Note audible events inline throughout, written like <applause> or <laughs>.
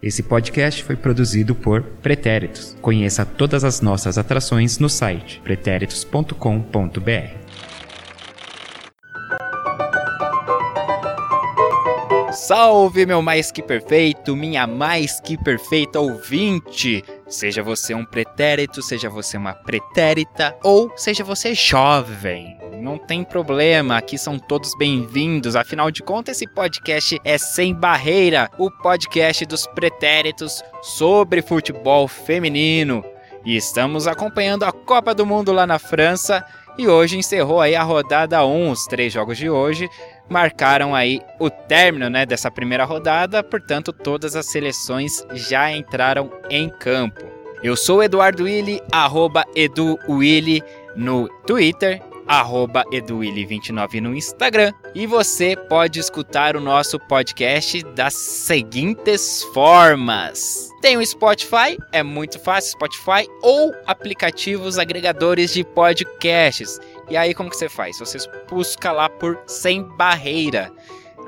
Esse podcast foi produzido por Pretéritos. Conheça todas as nossas atrações no site pretéritos.com.br. Salve, meu mais que perfeito, minha mais que perfeita ouvinte! Seja você um pretérito, seja você uma pretérita ou seja você jovem. Não tem problema, aqui são todos bem-vindos. Afinal de contas, esse podcast é Sem Barreira o podcast dos pretéritos sobre futebol feminino. E estamos acompanhando a Copa do Mundo lá na França. E hoje encerrou aí a rodada 1, os três jogos de hoje marcaram aí o término né, dessa primeira rodada, portanto, todas as seleções já entraram em campo. Eu sou Eduardo Willi, arroba EduWilli no Twitter, arroba EduWilli29 no Instagram. E você pode escutar o nosso podcast das seguintes formas. Tem o Spotify, é muito fácil, Spotify, ou aplicativos agregadores de podcasts. E aí como que você faz? Você busca lá por Sem Barreira.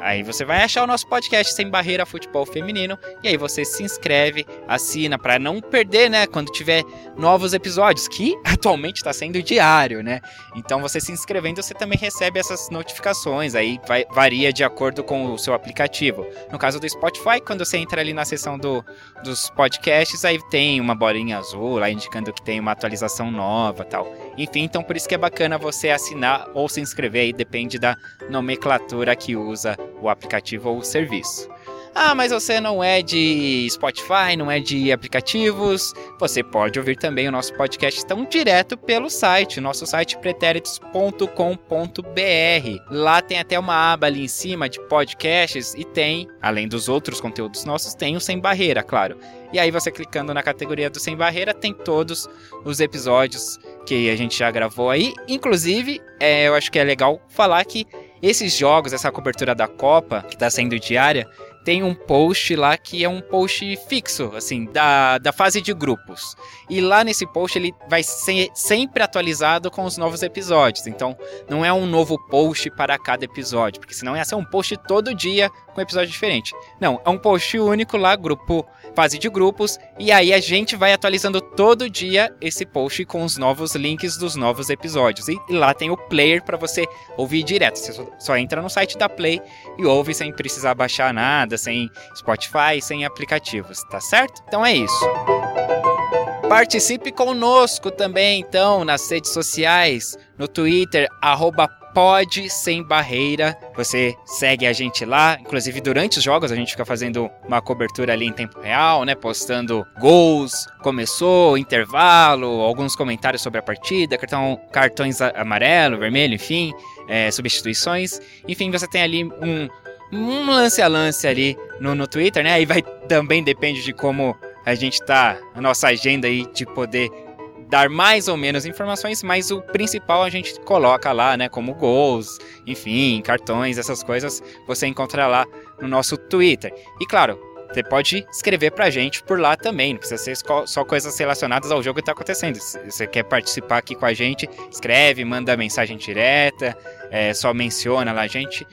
Aí você vai achar o nosso podcast Sem Barreira Futebol Feminino e aí você se inscreve, assina para não perder, né, quando tiver novos episódios, que <laughs> atualmente está sendo diário, né? Então você se inscrevendo, você também recebe essas notificações, aí vai, varia de acordo com o seu aplicativo. No caso do Spotify, quando você entra ali na seção do, dos podcasts, aí tem uma bolinha azul lá indicando que tem uma atualização nova, tal. Enfim, então por isso que é bacana você assinar ou se inscrever aí, depende da nomenclatura que usa o aplicativo ou o serviço. Ah, mas você não é de Spotify, não é de aplicativos. Você pode ouvir também o nosso podcast tão direto pelo site, nosso site pretéritos.com.br. Lá tem até uma aba ali em cima de podcasts e tem, além dos outros conteúdos nossos, tem o Sem Barreira, claro. E aí você clicando na categoria do Sem Barreira tem todos os episódios que a gente já gravou aí. Inclusive, é, eu acho que é legal falar que esses jogos, essa cobertura da Copa, que está sendo diária, tem um post lá que é um post fixo, assim, da, da fase de grupos. E lá nesse post ele vai ser sempre atualizado com os novos episódios. Então não é um novo post para cada episódio, porque senão ia ser um post todo dia com episódio diferente. Não, é um post único lá, grupo fase de grupos, e aí a gente vai atualizando todo dia esse post com os novos links dos novos episódios. E, lá tem o player para você ouvir direto. Você só, só entra no site da Play e ouve sem precisar baixar nada, sem Spotify, sem aplicativos, tá certo? Então é isso. Participe conosco também, então, nas redes sociais, no Twitter, arroba Pode Sem Barreira. Você segue a gente lá. Inclusive, durante os jogos, a gente fica fazendo uma cobertura ali em tempo real, né? Postando gols, começou, intervalo, alguns comentários sobre a partida, cartão, cartões amarelo, vermelho, enfim, é, substituições. Enfim, você tem ali um, um lance a lance ali no, no Twitter, né? Aí vai também depende de como a gente tá, a nossa agenda aí de poder dar mais ou menos informações, mas o principal a gente coloca lá, né, como gols, enfim, cartões, essas coisas, você encontra lá no nosso Twitter. E claro, você pode escrever pra gente por lá também, não precisa ser só coisas relacionadas ao jogo que tá acontecendo. Se você quer participar aqui com a gente, escreve, manda mensagem direta, é, só menciona lá a gente.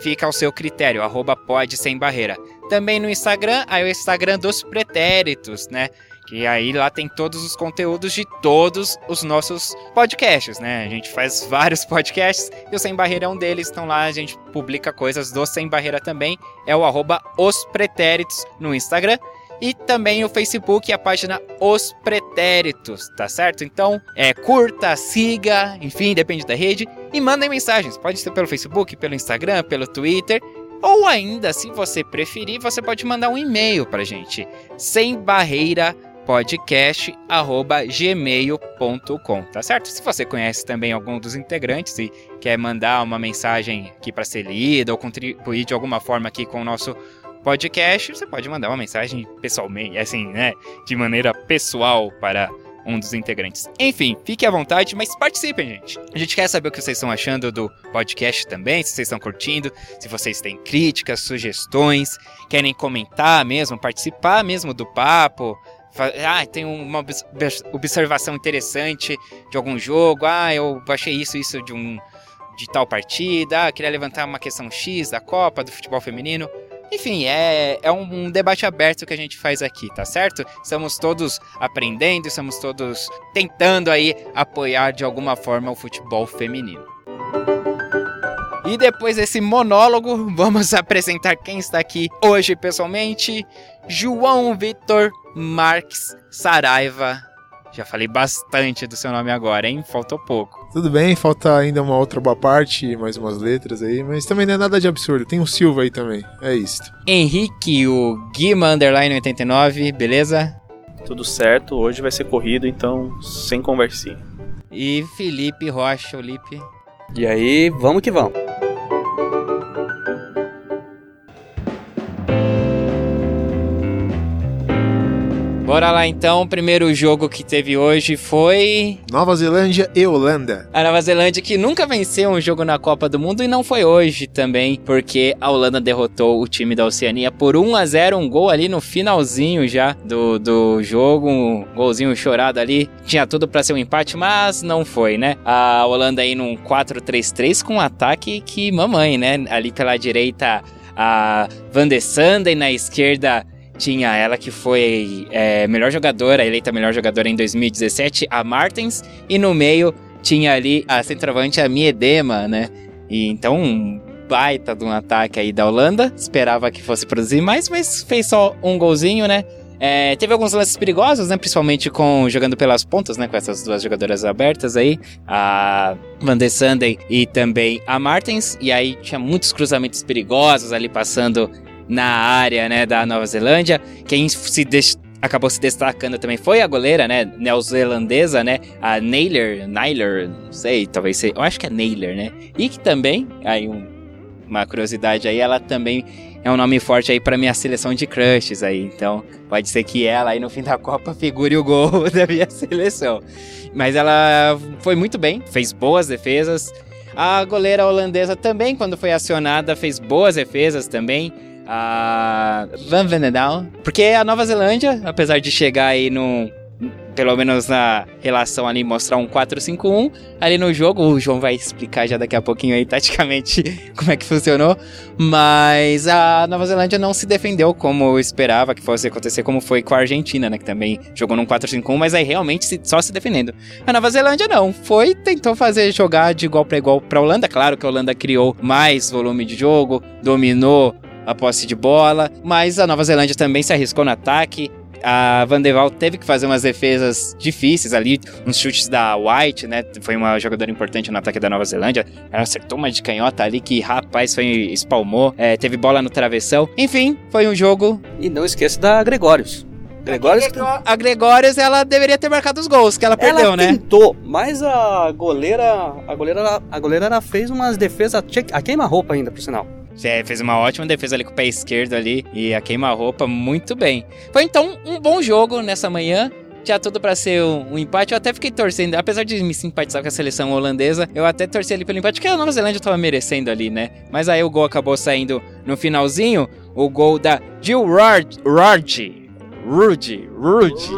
Fica ao seu critério, arroba pode sem barreira. Também no Instagram, aí o Instagram dos pretéritos, né? Que aí lá tem todos os conteúdos de todos os nossos podcasts, né? A gente faz vários <laughs> podcasts e o Sem Barreira é um deles. Então lá a gente publica coisas do Sem Barreira também. É o arroba Os Pretéritos no Instagram. E também o Facebook e a página Os Pretéritos, tá certo? Então, é curta, siga, enfim, depende da rede. E mandem mensagens. Pode ser pelo Facebook, pelo Instagram, pelo Twitter. Ou ainda, se você preferir, você pode mandar um e-mail pra gente. Sem barreira podcast@gmail.com, tá certo? Se você conhece também algum dos integrantes e quer mandar uma mensagem aqui para ser lida ou contribuir de alguma forma aqui com o nosso podcast, você pode mandar uma mensagem pessoalmente, assim, né, de maneira pessoal para um dos integrantes. Enfim, fique à vontade, mas participem, gente. A gente quer saber o que vocês estão achando do podcast também, se vocês estão curtindo, se vocês têm críticas, sugestões, querem comentar mesmo, participar mesmo do papo, ah, tem uma observação interessante de algum jogo. Ah, eu achei isso, isso de um de tal partida. Ah, queria levantar uma questão X da Copa, do futebol feminino. Enfim, é, é um, um debate aberto que a gente faz aqui, tá certo? Estamos todos aprendendo, estamos todos tentando aí apoiar de alguma forma o futebol feminino. E depois desse monólogo, vamos apresentar quem está aqui hoje pessoalmente: João Vitor Marques Saraiva. Já falei bastante do seu nome agora, hein? Faltou pouco. Tudo bem, falta ainda uma outra boa parte, mais umas letras aí, mas também não é nada de absurdo. Tem um Silva aí também, é isso. Henrique, o Guima Underline 89, beleza? Tudo certo, hoje vai ser corrido, então sem conversinha. E Felipe Rocha, o Lipe. E aí, vamos que vamos. Bora lá então, o primeiro jogo que teve hoje foi. Nova Zelândia e Holanda. A Nova Zelândia que nunca venceu um jogo na Copa do Mundo e não foi hoje também, porque a Holanda derrotou o time da Oceania por 1 a 0 um gol ali no finalzinho já do, do jogo, um golzinho chorado ali. Tinha tudo para ser um empate, mas não foi, né? A Holanda aí num 4-3-3 com um ataque que mamãe, né? Ali pela direita a Van de Sanden, na esquerda tinha ela que foi é, melhor jogadora, eleita melhor jogadora em 2017, a Martens, e no meio tinha ali a centroavante, a Miedema, né? E então um baita de um ataque aí da Holanda, esperava que fosse produzir mais, mas fez só um golzinho, né? É, teve alguns lances perigosos, né? Principalmente com jogando pelas pontas, né? Com essas duas jogadoras abertas aí, a Van de Sunday e também a Martens. E aí tinha muitos cruzamentos perigosos ali passando na área, né, da Nova Zelândia. Quem se acabou se destacando também foi a goleira, né, neozelandesa, né, a Naylor, Naylor, não sei, talvez seja, eu acho que é Naylor, né, e que também, aí um, uma curiosidade aí, ela também é um nome forte aí para minha seleção de crushes aí, então pode ser que ela aí no fim da Copa figure o gol <laughs> da minha seleção. Mas ela foi muito bem, fez boas defesas. A goleira holandesa também, quando foi acionada, fez boas defesas também a Van Venendaal. Porque a Nova Zelândia, apesar de chegar aí no. Pelo menos na relação ali, mostrar um 4-5-1. Ali no jogo, o João vai explicar já daqui a pouquinho aí, taticamente, <laughs> como é que funcionou. Mas a Nova Zelândia não se defendeu como eu esperava que fosse acontecer, como foi com a Argentina, né? Que também jogou num 4-5-1, mas aí realmente só se defendendo. A Nova Zelândia não, foi, tentou fazer jogar de igual para igual pra Holanda. Claro que a Holanda criou mais volume de jogo, dominou a posse de bola, mas a Nova Zelândia também se arriscou no ataque. A Van de Waal teve que fazer umas defesas difíceis ali, uns chutes da White, né? Foi uma jogadora importante no ataque da Nova Zelândia. Ela acertou uma de canhota ali que, rapaz, foi espalmou. É, teve bola no travessão. Enfim, foi um jogo. E não esqueça da Gregórios. Gregórios... A Gregórios, ela deveria ter marcado os gols que ela perdeu, ela né? tentou, mas a goleira, a goleira, a goleira ela fez umas defesas a queima-roupa ainda, por sinal. É, fez uma ótima defesa ali com o pé esquerdo ali e a queima-roupa muito bem. Foi então um bom jogo nessa manhã. Tinha tudo para ser um, um, empate. Eu até fiquei torcendo, apesar de me simpatizar com a seleção holandesa, eu até torci ali pelo empate, porque a Nova Zelândia tava merecendo ali, né? Mas aí o gol acabou saindo no finalzinho. O gol da Jill Rard, Rard, Rude, Rude.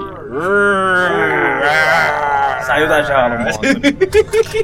Saiu da jaula, <laughs> mano.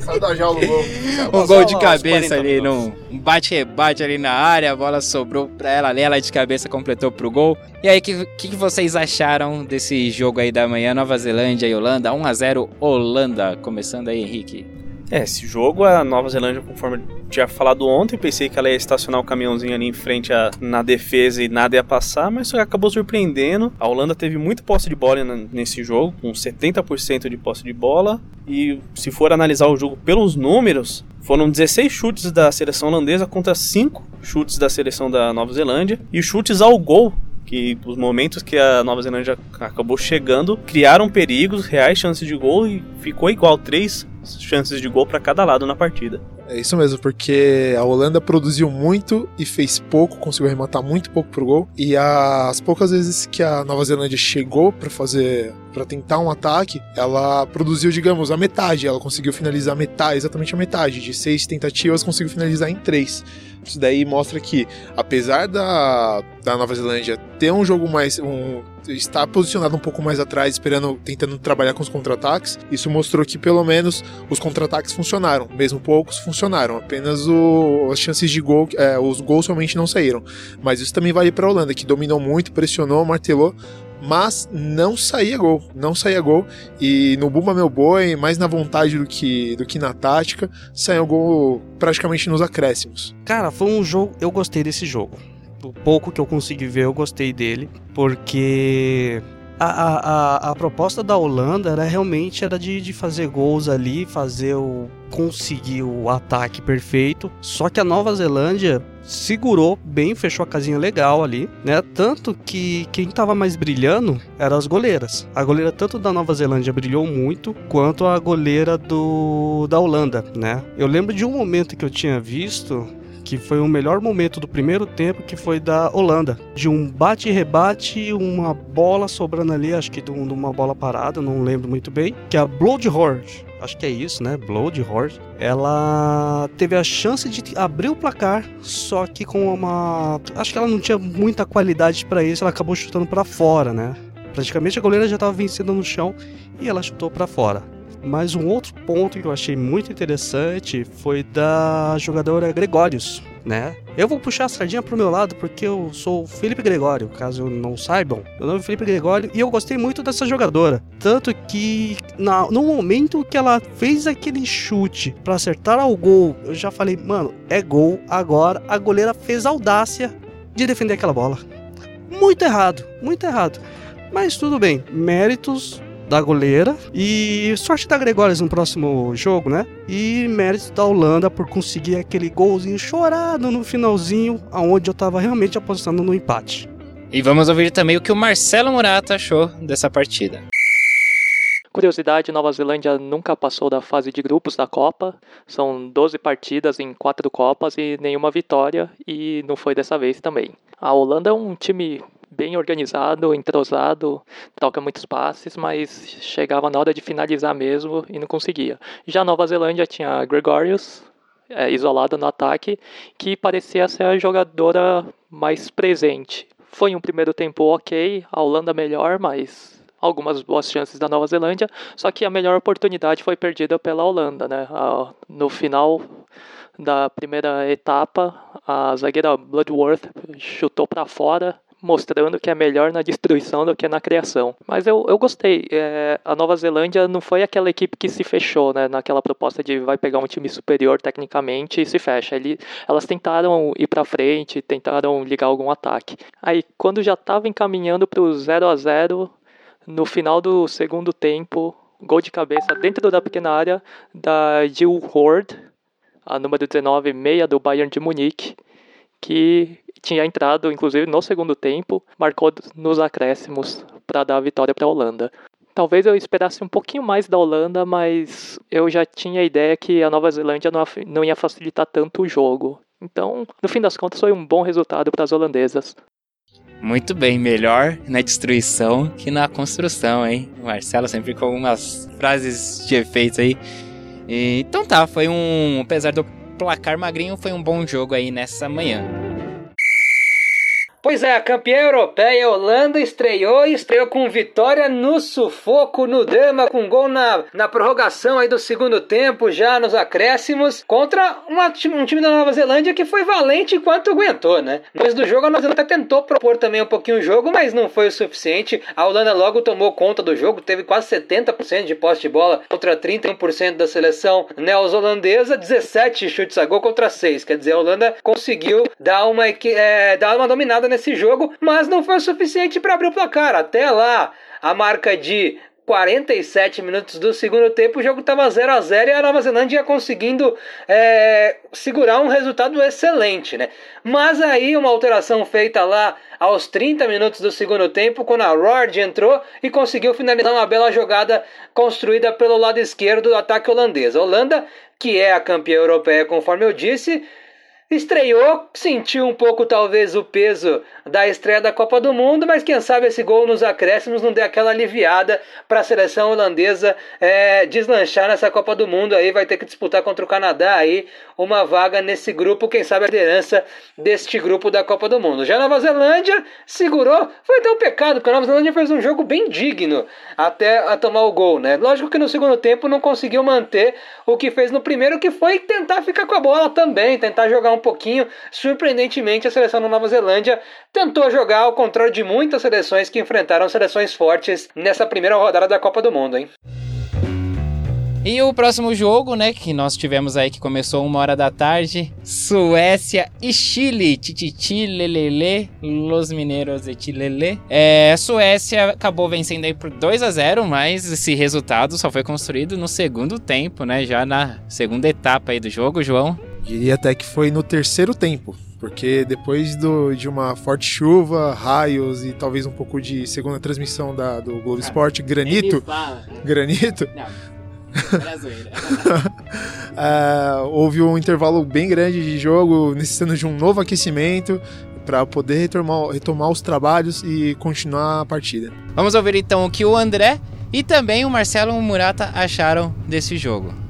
Saiu da jaula o gol. Um gol de cabeça ali, num um bate-rebate ali na área, a bola sobrou pra ela ali, ela de cabeça completou pro gol. E aí, o que, que, vocês acharam desse jogo aí da manhã? Nova Zelândia e Holanda, 1x0 Holanda. Começando aí, Henrique. É, esse jogo, a Nova Zelândia, conforme tinha falado ontem, pensei que ela ia estacionar o caminhãozinho ali em frente a, na defesa e nada ia passar, mas acabou surpreendendo. A Holanda teve muita posse de bola nesse jogo, com 70% de posse de bola. E se for analisar o jogo pelos números, foram 16 chutes da seleção holandesa contra 5 chutes da seleção da Nova Zelândia. E chutes ao gol que os momentos que a Nova Zelândia acabou chegando criaram perigos, reais chances de gol e ficou igual três chances de gol para cada lado na partida. É isso mesmo, porque a Holanda produziu muito e fez pouco, conseguiu arrematar muito pouco pro gol. E as poucas vezes que a Nova Zelândia chegou para fazer, para tentar um ataque, ela produziu, digamos, a metade. Ela conseguiu finalizar metade, exatamente a metade. De seis tentativas, conseguiu finalizar em três. Isso daí mostra que, apesar da, da Nova Zelândia ter um jogo mais. Um, estar posicionado um pouco mais atrás, esperando, tentando trabalhar com os contra-ataques, isso mostrou que pelo menos os contra-ataques funcionaram. Mesmo poucos funcionaram. Apenas o, as chances de gol, é, os gols realmente não saíram. Mas isso também vale para a Holanda, que dominou muito, pressionou, martelou, mas não saía gol, não saía gol. E no Bumba Meu Boi, mais na vontade do que, do que na tática, saiu gol praticamente nos acréscimos. Cara, foi um jogo. Eu gostei desse jogo. O pouco que eu consegui ver, eu gostei dele, porque a, a, a, proposta da Holanda era realmente era de, de fazer gols ali, fazer o conseguir o ataque perfeito. Só que a Nova Zelândia segurou bem, fechou a casinha legal ali, né? Tanto que quem tava mais brilhando eram as goleiras. A goleira tanto da Nova Zelândia brilhou muito, quanto a goleira do da Holanda, né? Eu lembro de um momento que eu tinha visto que foi o melhor momento do primeiro tempo, que foi da Holanda. De um bate e rebate, uma bola sobrando ali, acho que de uma bola parada, não lembro muito bem, que é a Blood Horde. Acho que é isso, né? Blood Horde. Ela teve a chance de abrir o placar, só que com uma. Acho que ela não tinha muita qualidade para isso, ela acabou chutando para fora, né? Praticamente a goleira já estava vencida no chão e ela chutou para fora. Mas um outro ponto que eu achei muito interessante foi da jogadora Gregórios, né? Eu vou puxar a sardinha pro meu lado porque eu sou o Felipe Gregório, caso não saibam. Meu nome é Felipe Gregório e eu gostei muito dessa jogadora. Tanto que na, no momento que ela fez aquele chute para acertar ao gol, eu já falei, mano, é gol. Agora a goleira fez audácia de defender aquela bola. Muito errado, muito errado. Mas tudo bem, méritos da goleira e sorte da Gregórios no próximo jogo, né? E mérito da Holanda por conseguir aquele golzinho chorado no finalzinho, aonde eu tava realmente apostando no empate. E vamos ouvir também o que o Marcelo Murata achou dessa partida. Curiosidade, Nova Zelândia nunca passou da fase de grupos da Copa. São 12 partidas em 4 Copas e nenhuma vitória, e não foi dessa vez também. A Holanda é um time bem organizado, entrosado, troca muitos passes, mas chegava na hora de finalizar mesmo e não conseguia. Já a Nova Zelândia tinha Gregorius, é, isolada no ataque, que parecia ser a jogadora mais presente. Foi um primeiro tempo ok, a Holanda melhor, mas algumas boas chances da Nova Zelândia, só que a melhor oportunidade foi perdida pela Holanda, né? No final da primeira etapa, a zagueira Bloodworth chutou para fora mostrando que é melhor na destruição do que na criação. Mas eu, eu gostei. É, a Nova Zelândia não foi aquela equipe que se fechou, né? Naquela proposta de vai pegar um time superior tecnicamente e se fecha. Ele, elas tentaram ir para frente, tentaram ligar algum ataque. Aí, quando já estava encaminhando para o 0 a 0 no final do segundo tempo, gol de cabeça dentro da pequena área da Jill Horde, a número 19, meia do Bayern de Munique, que tinha entrado, inclusive, no segundo tempo, marcou nos acréscimos para dar a vitória para a Holanda. Talvez eu esperasse um pouquinho mais da Holanda, mas eu já tinha a ideia que a Nova Zelândia não ia facilitar tanto o jogo. Então, no fim das contas, foi um bom resultado para as holandesas. Muito bem, melhor na destruição que na construção, hein? O Marcelo sempre com umas frases de efeito aí. E, então tá, foi um. Apesar do placar magrinho, foi um bom jogo aí nessa manhã. Pois é, a campeã europeia Holanda estreou e estreou com vitória no sufoco, no drama, com gol na, na prorrogação aí do segundo tempo, já nos acréscimos, contra uma, um time da Nova Zelândia que foi valente enquanto aguentou, né? Depois do jogo, a Nova Zelândia tentou propor também um pouquinho o jogo, mas não foi o suficiente. A Holanda logo tomou conta do jogo, teve quase 70% de posse de bola contra 31% da seleção neozelandesa, 17 chutes a gol contra 6. Quer dizer, a Holanda conseguiu dar uma, é, dar uma dominada nesse jogo, mas não foi o suficiente para abrir o placar. Até lá, a marca de 47 minutos do segundo tempo, o jogo estava 0 a 0 e a Nova Zelândia ia conseguindo é, segurar um resultado excelente, né? Mas aí uma alteração feita lá aos 30 minutos do segundo tempo, quando a Rord entrou e conseguiu finalizar uma bela jogada construída pelo lado esquerdo do ataque holandês. A Holanda, que é a campeã europeia, conforme eu disse, estreou, sentiu um pouco talvez o peso da estreia da Copa do Mundo, mas quem sabe esse gol nos acréscimos não deu aquela aliviada para a seleção holandesa é, deslanchar nessa Copa do Mundo aí, vai ter que disputar contra o Canadá aí uma vaga nesse grupo, quem sabe a liderança deste grupo da Copa do Mundo. Já a Nova Zelândia segurou, foi até um pecado, porque a Nova Zelândia fez um jogo bem digno até a tomar o gol, né? Lógico que no segundo tempo não conseguiu manter o que fez no primeiro, que foi tentar ficar com a bola também, tentar jogar um pouquinho. Surpreendentemente, a seleção da Nova Zelândia tentou jogar ao contrário de muitas seleções que enfrentaram seleções fortes nessa primeira rodada da Copa do Mundo, hein? E o próximo jogo, né, que nós tivemos aí que começou uma hora da tarde, Suécia e Chile, tititi lelele, los mineiros e chilele. É, Suécia acabou vencendo aí por 2 a 0, mas esse resultado só foi construído no segundo tempo, né, já na segunda etapa aí do jogo, João. Diria até que foi no terceiro tempo. Porque depois do, de uma forte chuva, raios e talvez um pouco de segunda transmissão da, do Globo Esporte, granito. Granito. Não. <laughs> <laughs> é, houve um intervalo bem grande de jogo, necessitando de um novo aquecimento para poder retomar, retomar os trabalhos e continuar a partida. Vamos ouvir então o que o André e também o Marcelo Murata acharam desse jogo.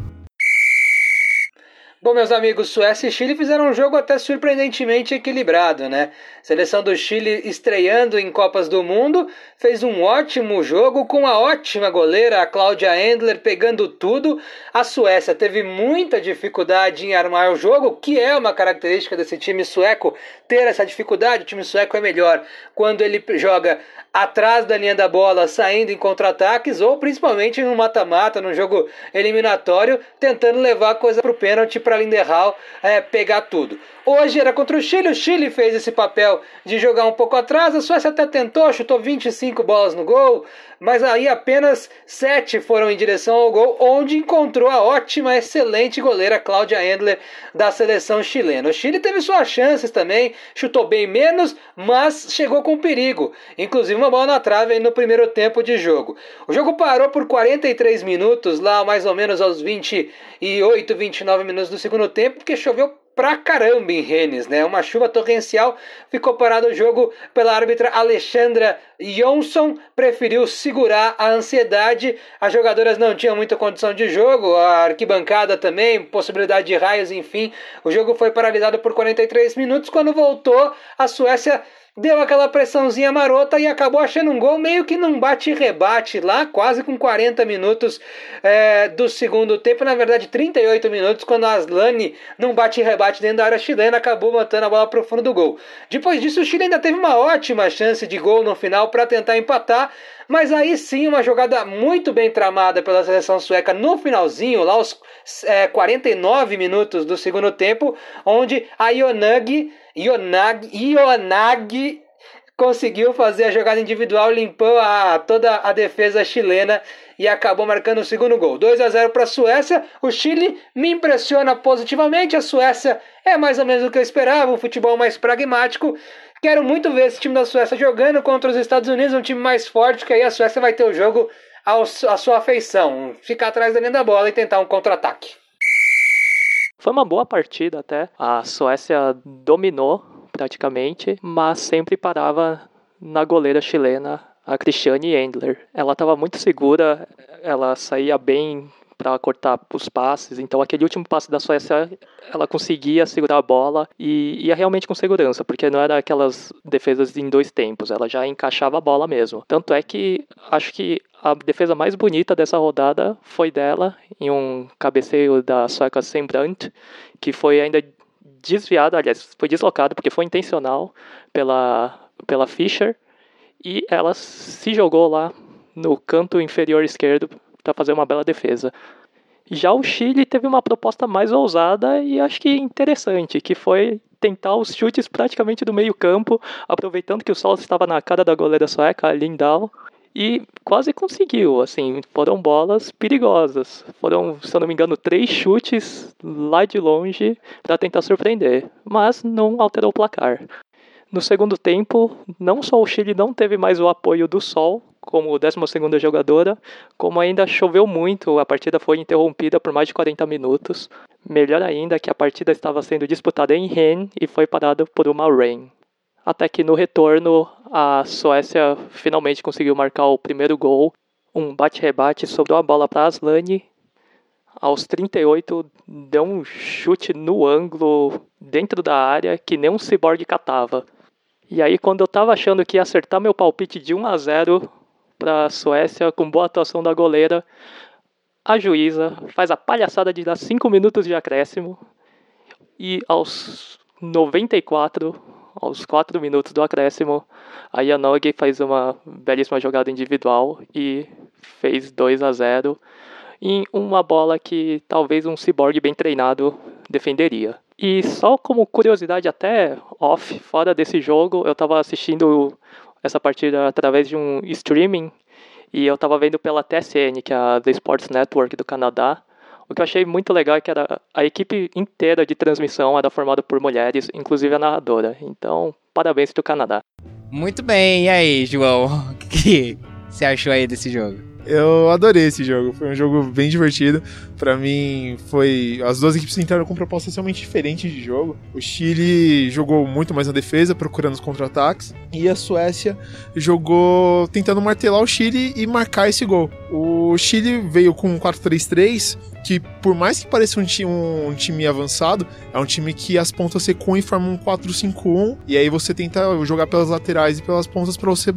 Bom, meus amigos, Suécia e Chile fizeram um jogo até surpreendentemente equilibrado, né? Seleção do Chile estreando em Copas do Mundo, fez um ótimo jogo com a ótima goleira, a Cláudia Endler, pegando tudo. A Suécia teve muita dificuldade em armar o jogo, que é uma característica desse time sueco, ter essa dificuldade. O time sueco é melhor quando ele joga atrás da linha da bola, saindo em contra-ataques, ou principalmente no mata-mata, no jogo eliminatório, tentando levar a coisa para o pênalti para Linderhal é, pegar tudo. Hoje era contra o Chile, o Chile fez esse papel de jogar um pouco atrás, a Suécia até tentou, chutou 25 bolas no gol, mas aí apenas 7 foram em direção ao gol, onde encontrou a ótima, excelente goleira Cláudia Endler da seleção chilena. O Chile teve suas chances também, chutou bem menos, mas chegou com perigo, inclusive uma bola na trave no primeiro tempo de jogo. O jogo parou por 43 minutos, lá mais ou menos aos 28, 29 minutos do segundo tempo, porque choveu pra caramba em Rennes, né? Uma chuva torrencial, ficou parado o jogo pela árbitra Alexandra Johnson, preferiu segurar a ansiedade. As jogadoras não tinham muita condição de jogo, a arquibancada também, possibilidade de raios, enfim. O jogo foi paralisado por 43 minutos. Quando voltou, a Suécia deu aquela pressãozinha marota e acabou achando um gol meio que num bate-rebate lá, quase com 40 minutos é, do segundo tempo, na verdade 38 minutos, quando a Aslane, num bate-rebate dentro da área chilena, acabou matando a bola para o fundo do gol. Depois disso, o Chile ainda teve uma ótima chance de gol no final para tentar empatar, mas aí sim, uma jogada muito bem tramada pela seleção sueca no finalzinho, lá aos é, 49 minutos do segundo tempo, onde a Ionag Ionag, Ionag conseguiu fazer a jogada individual, limpou a, toda a defesa chilena e acabou marcando o segundo gol. 2 a 0 para a Suécia. O Chile me impressiona positivamente. A Suécia é mais ou menos o que eu esperava, um futebol mais pragmático. Quero muito ver esse time da Suécia jogando contra os Estados Unidos, um time mais forte, que aí a Suécia vai ter o jogo à sua afeição. Ficar atrás da linha da bola e tentar um contra-ataque. Foi uma boa partida até. A Suécia dominou praticamente, mas sempre parava na goleira chilena, a Cristiane Endler. Ela estava muito segura, ela saía bem para cortar os passes. Então, aquele último passe da Suécia, ela conseguia segurar a bola e ia realmente com segurança, porque não era aquelas defesas em dois tempos, ela já encaixava a bola mesmo. Tanto é que acho que a defesa mais bonita dessa rodada foi dela, em um cabeceio da sueca Sembrant, que foi ainda desviado, aliás, foi deslocado porque foi intencional pela, pela Fischer, e ela se jogou lá no canto inferior esquerdo para fazer uma bela defesa. Já o Chile teve uma proposta mais ousada e acho que interessante, que foi tentar os chutes praticamente do meio campo, aproveitando que o sol estava na cara da goleira sueca, a Lindahl, e quase conseguiu, assim, foram bolas perigosas. Foram, se eu não me engano, três chutes lá de longe para tentar surpreender, mas não alterou o placar. No segundo tempo, não só o Chile não teve mais o apoio do sol, como 12 jogadora, como ainda choveu muito, a partida foi interrompida por mais de 40 minutos. Melhor ainda que a partida estava sendo disputada em Rennes e foi parada por uma rain. Até que no retorno, a Suécia finalmente conseguiu marcar o primeiro gol. Um bate-rebate sobrou a bola para Aslani. Aos 38, deu um chute no ângulo dentro da área que nem um cyborg catava. E aí, quando eu tava achando que ia acertar meu palpite de 1 a 0 para a Suécia, com boa atuação da goleira, a juíza faz a palhaçada de dar 5 minutos de acréscimo. E aos 94, aos 4 minutos do acréscimo, a Yanogi faz uma belíssima jogada individual e fez 2 a 0 em uma bola que talvez um cyborg bem treinado defenderia. E só como curiosidade até off, fora desse jogo, eu estava assistindo essa partida através de um streaming e eu estava vendo pela TSN, que é a The Sports Network do Canadá. O que eu achei muito legal é que era a equipe inteira de transmissão era formada por mulheres, inclusive a narradora. Então, parabéns do Canadá. Muito bem, e aí, João? <laughs> O que você achou aí desse jogo? Eu adorei esse jogo, foi um jogo bem divertido. Para mim, foi. As duas equipes entraram com propostas realmente diferentes de jogo. O Chile jogou muito mais na defesa, procurando os contra-ataques, e a Suécia jogou tentando martelar o Chile e marcar esse gol. O Chile veio com um 4-3-3, que por mais que pareça um, time, um time avançado, é um time que as pontas recuam e formam um 4-5-1, e aí você tenta jogar pelas laterais e pelas pontas para você,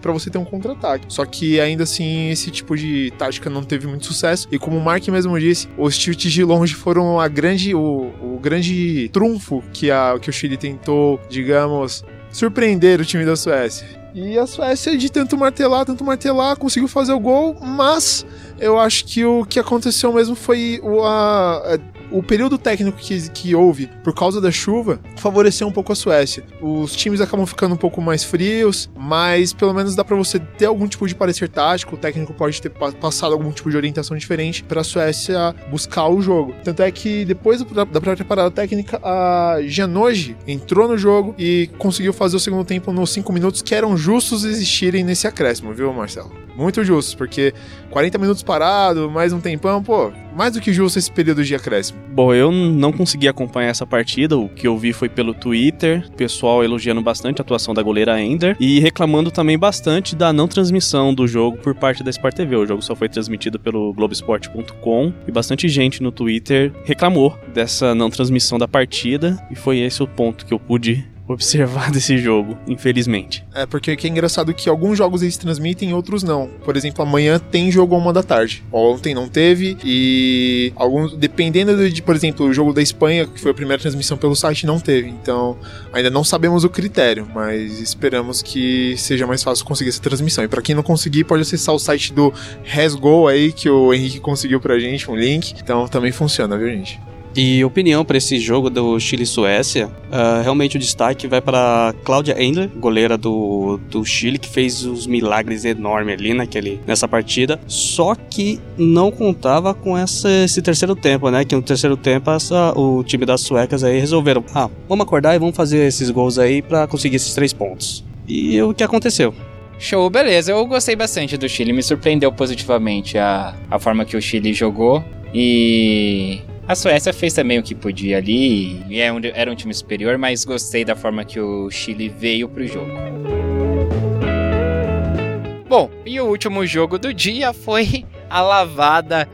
pra você ter um contra-ataque. Só que ainda assim, esse tipo de tática não teve muito sucesso, e como o Mark mesmo disse, os chutes de longe foram a grande, o, o grande trunfo que, a, que o Chile tentou, digamos, surpreender o time da Suécia. E a Suécia, de tanto martelar, tanto martelar, conseguiu fazer o gol, mas eu acho que o que aconteceu mesmo foi o, a, o período técnico que, que houve por causa da chuva favoreceu um pouco a Suécia. Os times acabam ficando um pouco mais frios, mas pelo menos dá para você ter algum tipo de parecer tático. O técnico pode ter passado algum tipo de orientação diferente para a Suécia buscar o jogo. Tanto é que depois da, da própria parada técnica, a Janoji entrou no jogo e conseguiu fazer o segundo tempo nos 5 minutos que eram justos existirem nesse acréscimo, viu, Marcelo? Muito justos, porque 40 minutos parado, mais um tempão, pô, mais do que justo esse período de acréscimo. Bom, eu não consegui acompanhar essa partida, o que eu vi foi pelo Twitter, pessoal elogiando bastante a atuação da goleira Ender e reclamando também bastante da não transmissão do jogo por parte da Sport TV. O jogo só foi transmitido pelo Globesport.com e bastante gente no Twitter reclamou dessa não transmissão da partida e foi esse o ponto que eu pude observar desse <laughs> jogo, infelizmente. É, porque que é engraçado que alguns jogos eles transmitem, outros não. Por exemplo, amanhã tem jogo uma da tarde. Ontem não teve e alguns dependendo de, por exemplo, o jogo da Espanha, que foi a primeira transmissão pelo site, não teve. Então, ainda não sabemos o critério, mas esperamos que seja mais fácil conseguir essa transmissão. E para quem não conseguir, pode acessar o site do Resgo aí que o Henrique conseguiu pra gente, um link. Então, também funciona, viu, gente? E opinião para esse jogo do Chile-Suécia, uh, realmente o destaque vai para Cláudia Endler, goleira do, do Chile, que fez os milagres enormes ali naquele, nessa partida. Só que não contava com essa, esse terceiro tempo, né? Que no terceiro tempo essa, o time das suecas aí resolveram: ah, vamos acordar e vamos fazer esses gols aí para conseguir esses três pontos. E o que aconteceu? Show, beleza. Eu gostei bastante do Chile, me surpreendeu positivamente a, a forma que o Chile jogou. E a Suécia fez também o que podia ali, e é era um time superior, mas gostei da forma que o Chile veio pro jogo. Bom, e o último jogo do dia foi a lavada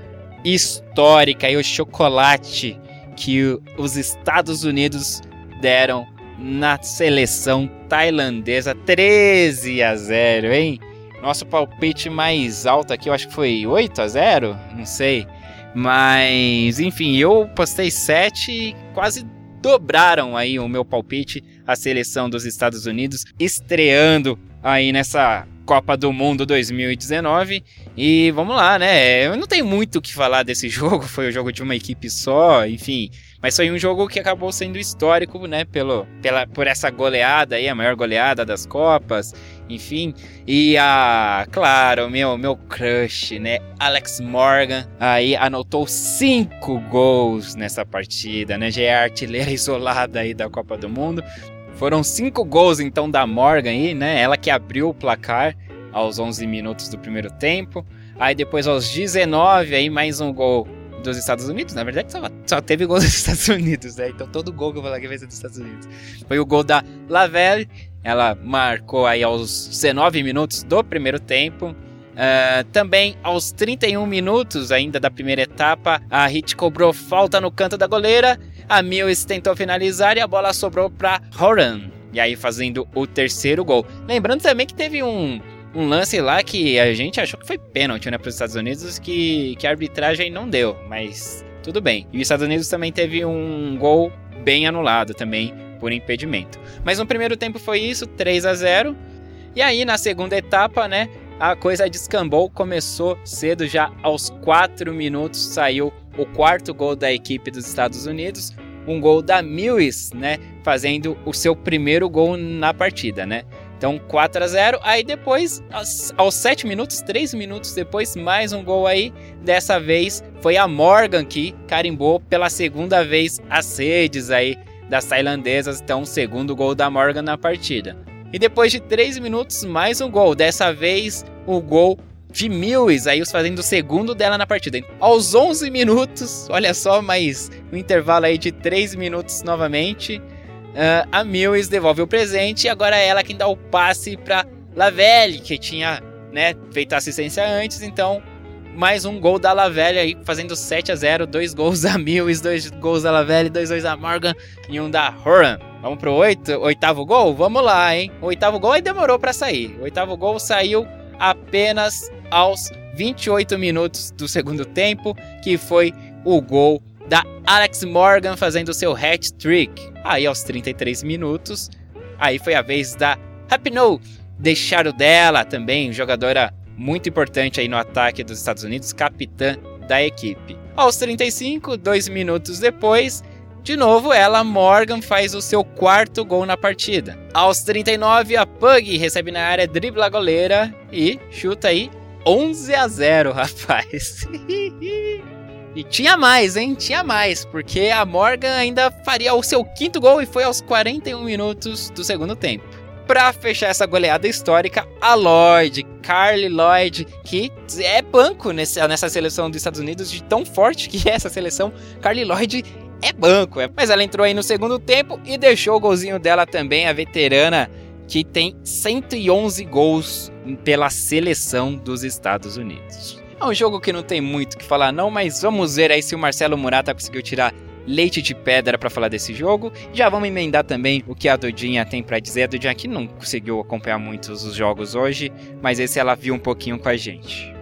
histórica e o chocolate que os Estados Unidos deram na seleção tailandesa 13 a 0, hein? Nosso palpite mais alto aqui, eu acho que foi 8 a 0, não sei. Mas, enfim, eu postei 7 e quase dobraram aí o meu palpite a seleção dos Estados Unidos estreando aí nessa Copa do Mundo 2019. E vamos lá, né? Eu não tenho muito o que falar desse <laughs> jogo, foi o jogo de uma equipe só, enfim. Mas foi um jogo que acabou sendo histórico, né? Pelo, pela, por essa goleada aí, a maior goleada das Copas, enfim. E a, claro, meu, meu crush, né? Alex Morgan aí anotou cinco gols nessa partida, né? Já é artilheira <laughs> isolada aí da Copa do Mundo. Foram cinco gols então da Morgan aí, né? Ela que abriu o placar aos 11 minutos do primeiro tempo. Aí depois aos 19, aí mais um gol dos Estados Unidos. Na verdade, só, só teve gol dos Estados <laughs> Unidos, né? Então todo gol que eu vou falar que vai ser dos Estados Unidos. Foi o gol da Lavelle. Ela marcou aí aos 19 minutos do primeiro tempo. Uh, também aos 31 minutos ainda da primeira etapa, a Hit cobrou falta no canto da goleira. A Mills tentou finalizar e a bola sobrou para Horan. E aí fazendo o terceiro gol. Lembrando também que teve um, um lance lá que a gente achou que foi pênalti né, para os Estados Unidos, que, que a arbitragem não deu, mas tudo bem. E os Estados Unidos também teve um gol bem anulado também por impedimento. Mas no primeiro tempo foi isso, 3 a 0. E aí na segunda etapa, né, a coisa descambou, começou cedo já aos 4 minutos saiu o quarto gol da equipe dos Estados Unidos, um gol da Mills, né, fazendo o seu primeiro gol na partida, né? Então 4 a 0. Aí depois, aos, aos 7 minutos, 3 minutos depois, mais um gol aí. Dessa vez foi a Morgan que carimbou pela segunda vez as sedes aí das tailandesas. Então, segundo gol da Morgan na partida. E depois de 3 minutos, mais um gol. Dessa vez, o gol de Mills, aí os fazendo o segundo dela na partida. Aos 11 minutos, olha só, mais um intervalo aí de 3 minutos novamente. Uh, a Mills devolve o presente e agora é ela quem dá o passe para Lavelle, que tinha né, feito assistência antes, então mais um gol da Lavelle aí, fazendo 7 a 0 dois gols da Mills, dois gols da Lavelle, dois gols da Morgan e um da Horan. Vamos pro oito, oitavo gol? Vamos lá, hein? O oitavo gol aí demorou para sair. O oitavo gol saiu apenas aos 28 minutos do segundo tempo, que foi o gol da Alex Morgan fazendo seu hat-trick. Aí aos 33 minutos, aí foi a vez da Rapinoe deixar o dela também, jogadora muito importante aí no ataque dos Estados Unidos, capitã da equipe. Aos 35, dois minutos depois, de novo ela, Morgan, faz o seu quarto gol na partida. Aos 39, a Pug recebe na área, dribla a goleira e chuta aí 11 a 0, <laughs> rapaz. E tinha mais, hein? Tinha mais, porque a Morgan ainda faria o seu quinto gol e foi aos 41 minutos do segundo tempo. Para fechar essa goleada histórica, a Lloyd, Carly Lloyd, que é banco nessa, seleção dos Estados Unidos, de tão forte que é essa seleção, Carly Lloyd é banco, é. mas ela entrou aí no segundo tempo e deixou o golzinho dela também, a veterana, que tem 111 gols pela seleção dos Estados Unidos. É um jogo que não tem muito o que falar não, mas vamos ver aí se o Marcelo Murata conseguiu tirar leite de pedra para falar desse jogo. Já vamos emendar também o que a Dudinha tem para dizer. A Dudinha aqui não conseguiu acompanhar muitos os jogos hoje, mas esse ela viu um pouquinho com a gente.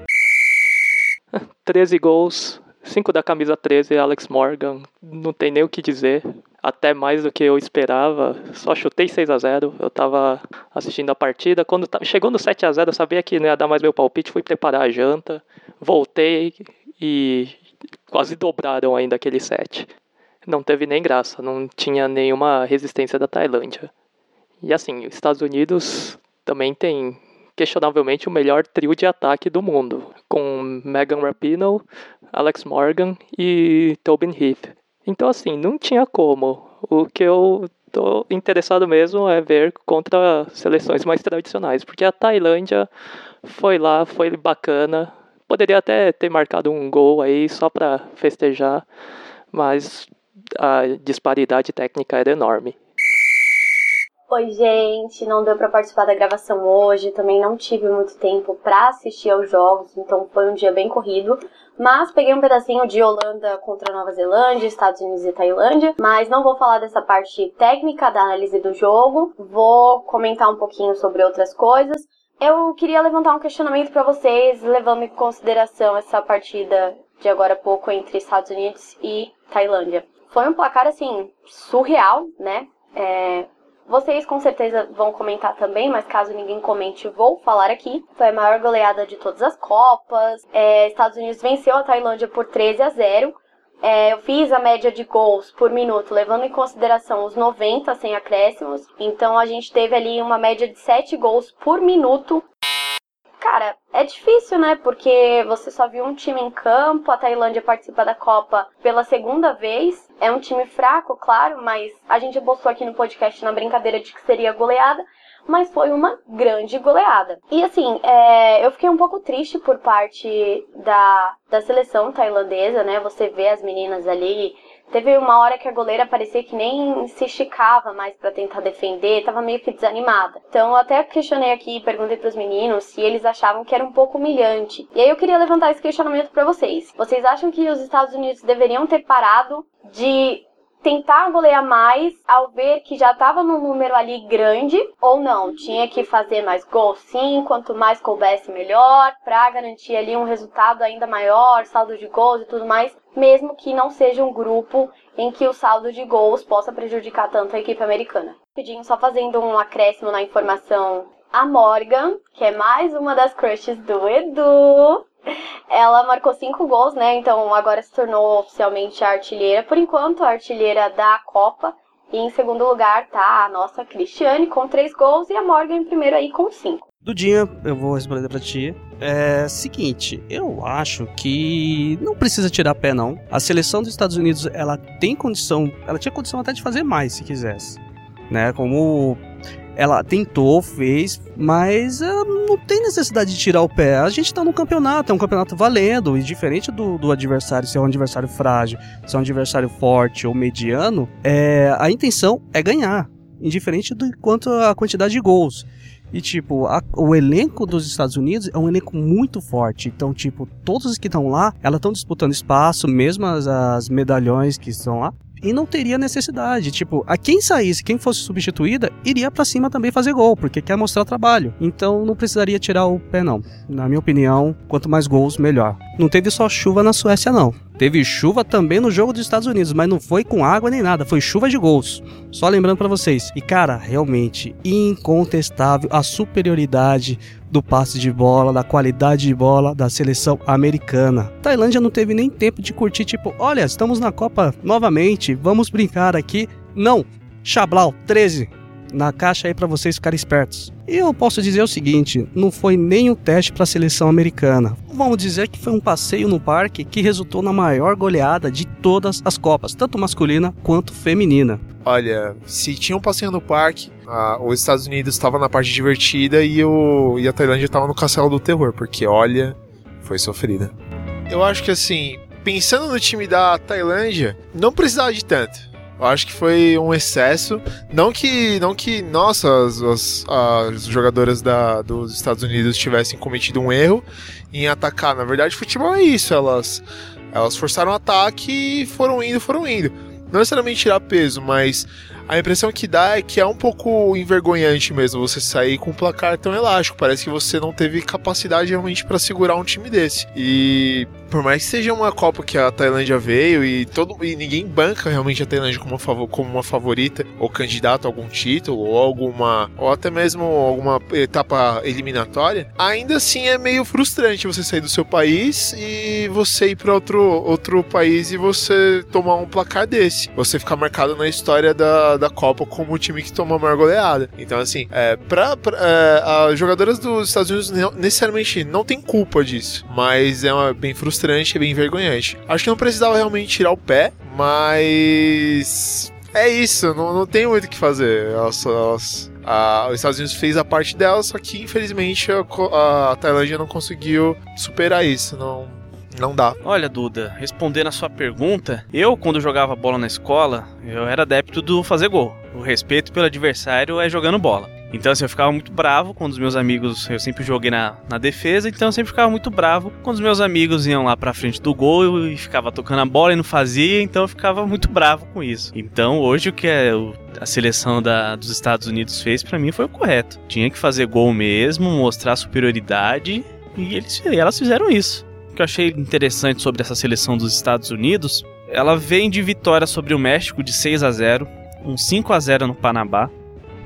13 gols, 5 da camisa 13, Alex Morgan. Não tem nem o que dizer até mais do que eu esperava. Só chutei 6 a 0 Eu tava assistindo a partida. Quando chegou no 7 a 0 eu sabia que não ia dar mais meu palpite. Fui preparar a janta, voltei e quase dobraram ainda aquele 7. Não teve nem graça, não tinha nenhuma resistência da Tailândia. E assim, os Estados Unidos também tem questionavelmente o melhor trio de ataque do mundo, com Megan Rapinoe, Alex Morgan e Tobin Heath. Então, assim, não tinha como. O que eu tô interessado mesmo é ver contra seleções mais tradicionais, porque a Tailândia foi lá, foi bacana. Poderia até ter marcado um gol aí só para festejar, mas a disparidade técnica era enorme. Oi, gente, não deu para participar da gravação hoje, também não tive muito tempo para assistir aos jogos, então foi um dia bem corrido. Mas peguei um pedacinho de Holanda contra Nova Zelândia, Estados Unidos e Tailândia. Mas não vou falar dessa parte técnica da análise do jogo. Vou comentar um pouquinho sobre outras coisas. Eu queria levantar um questionamento para vocês, levando em consideração essa partida de agora a pouco entre Estados Unidos e Tailândia. Foi um placar assim surreal, né? É, vocês com certeza vão comentar também, mas caso ninguém comente, vou falar aqui. Foi a maior goleada de todas as Copas. É, Estados Unidos venceu a Tailândia por 13 a 0. É, eu fiz a média de gols por minuto, levando em consideração os 90 sem acréscimos. Então a gente teve ali uma média de 7 gols por minuto Cara, é difícil, né? Porque você só viu um time em campo, a Tailândia participa da Copa pela segunda vez. É um time fraco, claro, mas a gente postou aqui no podcast na brincadeira de que seria goleada. mas foi uma grande goleada. E assim, é, eu fiquei um pouco triste por parte da, da seleção tailandesa, né? Você vê as meninas ali Teve uma hora que a goleira parecia que nem se esticava mais para tentar defender, tava meio que desanimada. Então eu até questionei aqui, perguntei para os meninos se eles achavam que era um pouco humilhante. E aí eu queria levantar esse questionamento para vocês. Vocês acham que os Estados Unidos deveriam ter parado de tentar golear mais ao ver que já estava num número ali grande ou não? Tinha que fazer mais gols sim, quanto mais coubesse melhor, para garantir ali um resultado ainda maior, saldo de gols e tudo mais, mesmo que não seja um grupo em que o saldo de gols possa prejudicar tanto a equipe americana. Pedinho só fazendo um acréscimo na informação, a Morgan, que é mais uma das crushes do Edu, ela marcou cinco gols, né? Então agora se tornou oficialmente a artilheira. Por enquanto, a artilheira da Copa. E em segundo lugar tá a nossa Cristiane com três gols e a Morgan em primeiro aí com cinco. Dudinha, eu vou responder pra ti. É seguinte, eu acho que não precisa tirar pé não. A seleção dos Estados Unidos, ela tem condição, ela tinha condição até de fazer mais se quisesse, né? Como ela tentou, fez, mas uh, não tem necessidade de tirar o pé. A gente tá no campeonato, é um campeonato valendo, e diferente do, do adversário, se é um adversário frágil, se é um adversário forte ou mediano, é, a intenção é ganhar, indiferente do quanto a quantidade de gols. E, tipo, a, o elenco dos Estados Unidos é um elenco muito forte. Então, tipo, todos os que estão lá, elas estão disputando espaço, mesmo as, as medalhões que estão lá e não teria necessidade. Tipo, a quem saísse, quem fosse substituída, iria para cima também fazer gol, porque quer mostrar trabalho. Então não precisaria tirar o pé, não. Na minha opinião, quanto mais gols, melhor. Não teve só chuva na Suécia, não. Teve chuva também no jogo dos Estados Unidos, mas não foi com água nem nada, foi chuva de gols. Só lembrando para vocês. E cara, realmente incontestável a superioridade do passe de bola, da qualidade de bola da seleção americana. Tailândia não teve nem tempo de curtir, tipo, olha, estamos na Copa novamente, vamos brincar aqui. Não, Chablau 13 na caixa aí para vocês ficarem espertos. E eu posso dizer o seguinte: não foi nem um teste para a seleção americana. Vamos dizer que foi um passeio no parque que resultou na maior goleada de todas as Copas, tanto masculina quanto feminina. Olha, se tinha um passeio no parque, os Estados Unidos estavam na parte divertida e, o, e a Tailândia estava no castelo do terror, porque olha, foi sofrida. Eu acho que assim, pensando no time da Tailândia, não precisava de tanto. Eu acho que foi um excesso. Não que, não que nossa, as, as, as jogadoras da, dos Estados Unidos tivessem cometido um erro em atacar. Na verdade, futebol é isso. Elas, elas forçaram o ataque e foram indo, foram indo. Não necessariamente tirar peso, mas a impressão que dá é que é um pouco envergonhante mesmo você sair com um placar tão elástico. Parece que você não teve capacidade realmente para segurar um time desse. E por mais que seja uma Copa que a Tailândia veio e todo e ninguém banca realmente a Tailândia como uma, como uma favorita ou candidato a algum título ou alguma ou até mesmo alguma etapa eliminatória, ainda assim é meio frustrante você sair do seu país e você ir para outro outro país e você tomar um placar desse. Você ficar marcado na história da, da Copa como o time que tomou a maior goleada. Então assim, é, para é, as jogadoras dos Estados Unidos necessariamente não tem culpa disso, mas é uma, bem frustrante e bem envergonhante. Acho que não precisava realmente tirar o pé, mas. É isso, não, não tem muito o que fazer. Elas, elas, a, os Estados Unidos fez a parte dela, só que infelizmente a, a Tailândia não conseguiu superar isso. Não, não dá. Olha, Duda, respondendo a sua pergunta, eu, quando jogava bola na escola, eu era adepto do fazer gol. O respeito pelo adversário é jogando bola. Então, assim, eu ficava muito bravo quando os meus amigos. Eu sempre joguei na, na defesa, então eu sempre ficava muito bravo quando os meus amigos iam lá pra frente do gol e ficava tocando a bola e não fazia, então eu ficava muito bravo com isso. Então, hoje o que é o, a seleção da, dos Estados Unidos fez para mim foi o correto. Tinha que fazer gol mesmo, mostrar superioridade e, eles, e elas fizeram isso. Que eu achei interessante sobre essa seleção dos Estados Unidos, ela vem de vitória sobre o México de 6 a 0, um 5 a 0 no Panamá,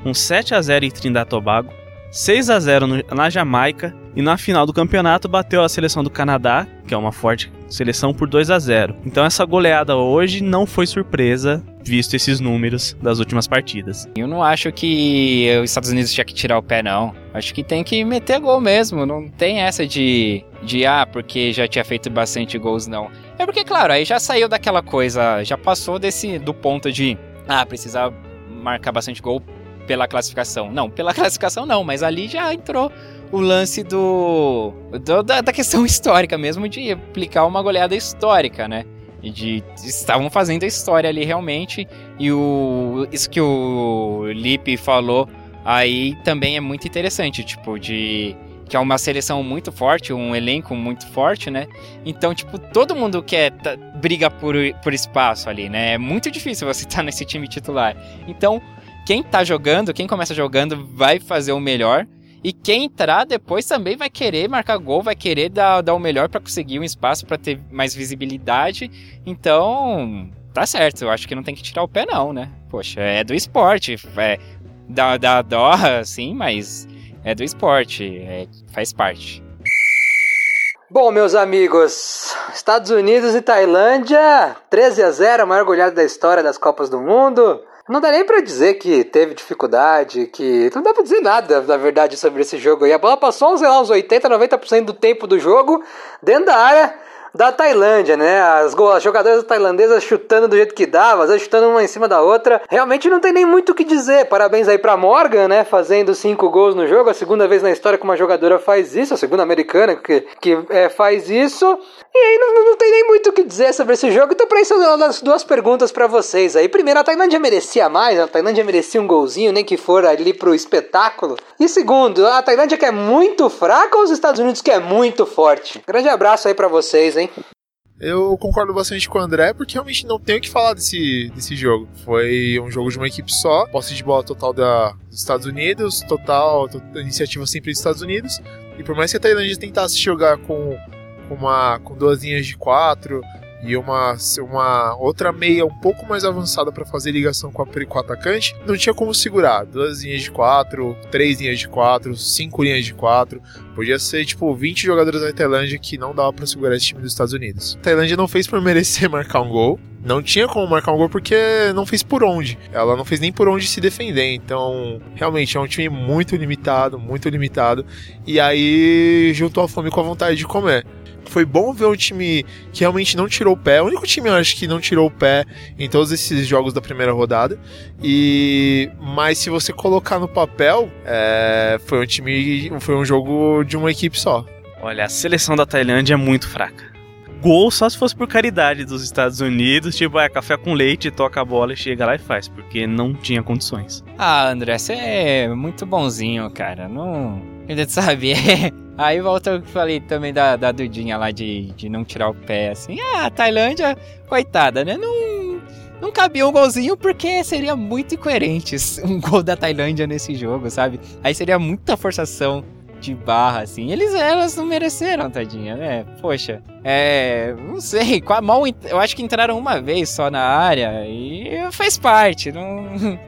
um 7 a 0 em Trindade e Tobago, 6 a 0 no, na Jamaica e na final do campeonato bateu a seleção do Canadá, que é uma forte seleção, por 2 a 0. Então essa goleada hoje não foi surpresa, visto esses números das últimas partidas. Eu não acho que os Estados Unidos tinha que tirar o pé, não. Acho que tem que meter gol mesmo. Não tem essa de, de ah, porque já tinha feito bastante gols, não. É porque, claro, aí já saiu daquela coisa, já passou desse do ponto de ah, precisar marcar bastante gol pela classificação. Não, pela <laughs> classificação não, mas ali já entrou o lance do, do da, da, questão <laughs> histórica mesmo de aplicar uma goleada histórica, né? De estavam fazendo a história ali realmente e o isso que o Lipe falou aí também é muito interessante, tipo de que é uma seleção muito forte, um elenco muito forte, né? Então, tipo, todo mundo quer tá, briga por, por espaço ali, né? É muito difícil você estar <laughs> tá nesse time titular. Então, quem tá jogando, quem começa jogando, vai fazer o melhor. E quem entrar depois também vai querer marcar gol, vai querer dar, dar o melhor para conseguir um espaço para ter mais visibilidade. Então, tá certo. Eu acho que não tem que tirar o pé, não, né? Poxa, é do esporte. É, dá, dá dó, <laughs> sim, mas é do esporte, é, faz parte. Bom, meus amigos, Estados Unidos e Tailândia, 13 a 0, a maior goleada da história das Copas do Mundo. Não dá nem para dizer que teve dificuldade, que. Não dá pra dizer nada, na verdade, sobre esse jogo aí. A bola passou, sei lá, uns 80, 90% do tempo do jogo dentro da área da Tailândia, né? As, as jogadoras tailandesas chutando do jeito que dava, às vezes chutando uma em cima da outra. Realmente não tem nem muito o que dizer. Parabéns aí pra Morgan, né? Fazendo cinco gols no jogo. A segunda vez na história que uma jogadora faz isso, a segunda americana que, que é, faz isso. E aí não, não tem nem muito o que dizer sobre esse jogo. Então, pra isso, eu dou as duas perguntas para vocês aí. Primeiro, a Tailândia merecia mais, a Tailândia merecia um golzinho, nem que for ali pro espetáculo. E segundo, a Tailândia que é muito fraca ou os Estados Unidos que é muito forte? Grande abraço aí para vocês, hein? Eu concordo bastante com o André, porque realmente não tenho o que falar desse, desse jogo. Foi um jogo de uma equipe só, posse de bola total da, dos Estados Unidos, total, iniciativa sempre dos Estados Unidos. E por mais que a Tailândia tentasse jogar com, uma, com duas linhas de quatro, e uma, uma outra meia um pouco mais avançada para fazer ligação com, a, com o atacante, não tinha como segurar. Duas linhas de quatro, três linhas de quatro, cinco linhas de quatro. Podia ser tipo 20 jogadores da Tailândia que não dava para segurar esse time dos Estados Unidos. A Tailândia não fez por <laughs> merecer marcar um gol. Não tinha como marcar um gol porque não fez por onde. Ela não fez nem por onde se defender. Então, realmente é um time muito limitado, muito limitado. E aí juntou a fome com a vontade de comer foi bom ver um time que realmente não tirou o pé. O único time, eu acho, que não tirou o pé em todos esses jogos da primeira rodada. E mas se você colocar no papel, é, foi um time, foi um jogo de uma equipe só. Olha, a seleção da Tailândia é muito fraca. Gol só se fosse por caridade dos Estados Unidos, tipo, é café com leite, toca a bola e chega lá e faz, porque não tinha condições. Ah, André, você é muito bonzinho, cara. Não. A gente sabe, <laughs> é Aí volta o que falei também da, da Dudinha lá de, de não tirar o pé, assim. Ah, a Tailândia, coitada, né? Não, não cabia um golzinho porque seria muito incoerente <laughs> um gol da Tailândia nesse jogo, sabe? Aí seria muita forçação de barra, assim. Eles, elas não mereceram, tadinha, né? Poxa, é. Não sei, mal, eu acho que entraram uma vez só na área e faz parte. Não,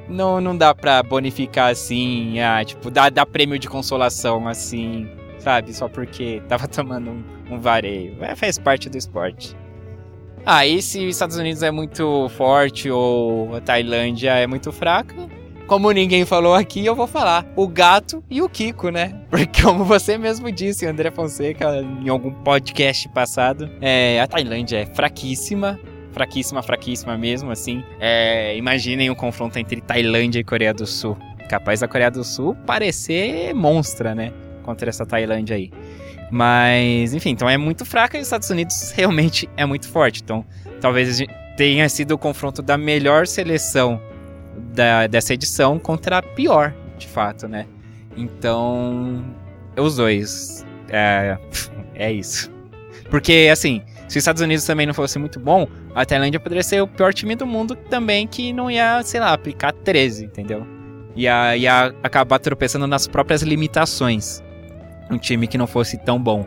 não, não dá pra bonificar assim, ah, tipo, dar, dar prêmio de consolação assim sabe? Só porque <laughs> tava tomando um, um vareio. É, faz parte do esporte. Aí, ah, se os Estados Unidos é muito forte ou a Tailândia é muito fraca, como ninguém falou aqui, eu vou falar o gato e o Kiko, né? <laughs> Porque, como você mesmo disse, André Fonseca, em algum podcast passado, é, a Tailândia é fraquíssima. Fraquíssima, fraquíssima mesmo, assim. É, imaginem o um confronto entre Tailândia e Coreia do Sul. Capaz da Coreia do Sul parecer monstra, né? Contra essa Tailândia aí. Mas, enfim, então é muito fraca e os Estados Unidos <laughs> realmente é muito forte. Então, talvez tenha sido o confronto da melhor seleção da, dessa edição contra a pior, de fato, né? Então, os dois. É, <laughs> é isso. Porque, assim, se os Estados Unidos também não fosse muito bom, a Tailândia poderia ser o pior time do mundo também, que não ia, sei lá, aplicar 13, entendeu? Ia, ia acabar tropeçando nas próprias limitações um time que não fosse tão bom.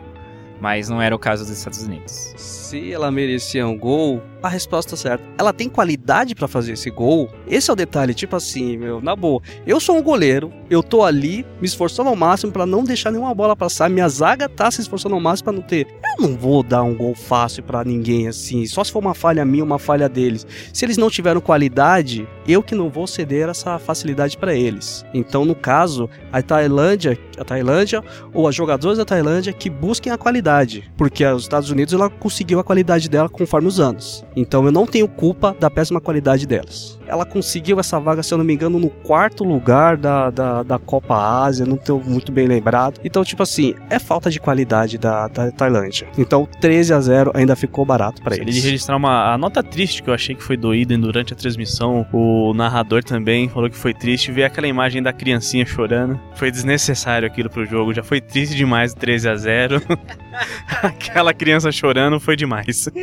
Mas não era o caso dos Estados Unidos. Se ela merecia um gol, a resposta é certa. Ela tem qualidade para fazer esse gol? Esse é o detalhe, tipo assim, meu, na boa. Eu sou um goleiro, eu tô ali me esforçando ao máximo para não deixar nenhuma bola passar. Minha zaga tá se esforçando ao máximo para não ter. Eu não vou dar um gol fácil para ninguém assim, só se for uma falha minha, uma falha deles. Se eles não tiveram qualidade, eu que não vou ceder essa facilidade para eles. Então, no caso, a Tailândia, a Tailândia ou as jogadoras da Tailândia que busquem a qualidade qualidade, porque os Estados Unidos ela conseguiu a qualidade dela conforme os anos. Então eu não tenho culpa da péssima qualidade delas. Ela conseguiu essa vaga, se eu não me engano, no quarto lugar da, da, da Copa Ásia, não estou muito bem lembrado. Então, tipo assim, é falta de qualidade da, da Tailândia. Então, 13 a 0 ainda ficou barato para eles. Ele registrar uma a nota triste que eu achei que foi doída durante a transmissão. O narrador também falou que foi triste ver aquela imagem da criancinha chorando. Foi desnecessário aquilo pro jogo. Já foi triste demais 13 a 0. <laughs> <laughs> aquela criança chorando foi demais. <laughs>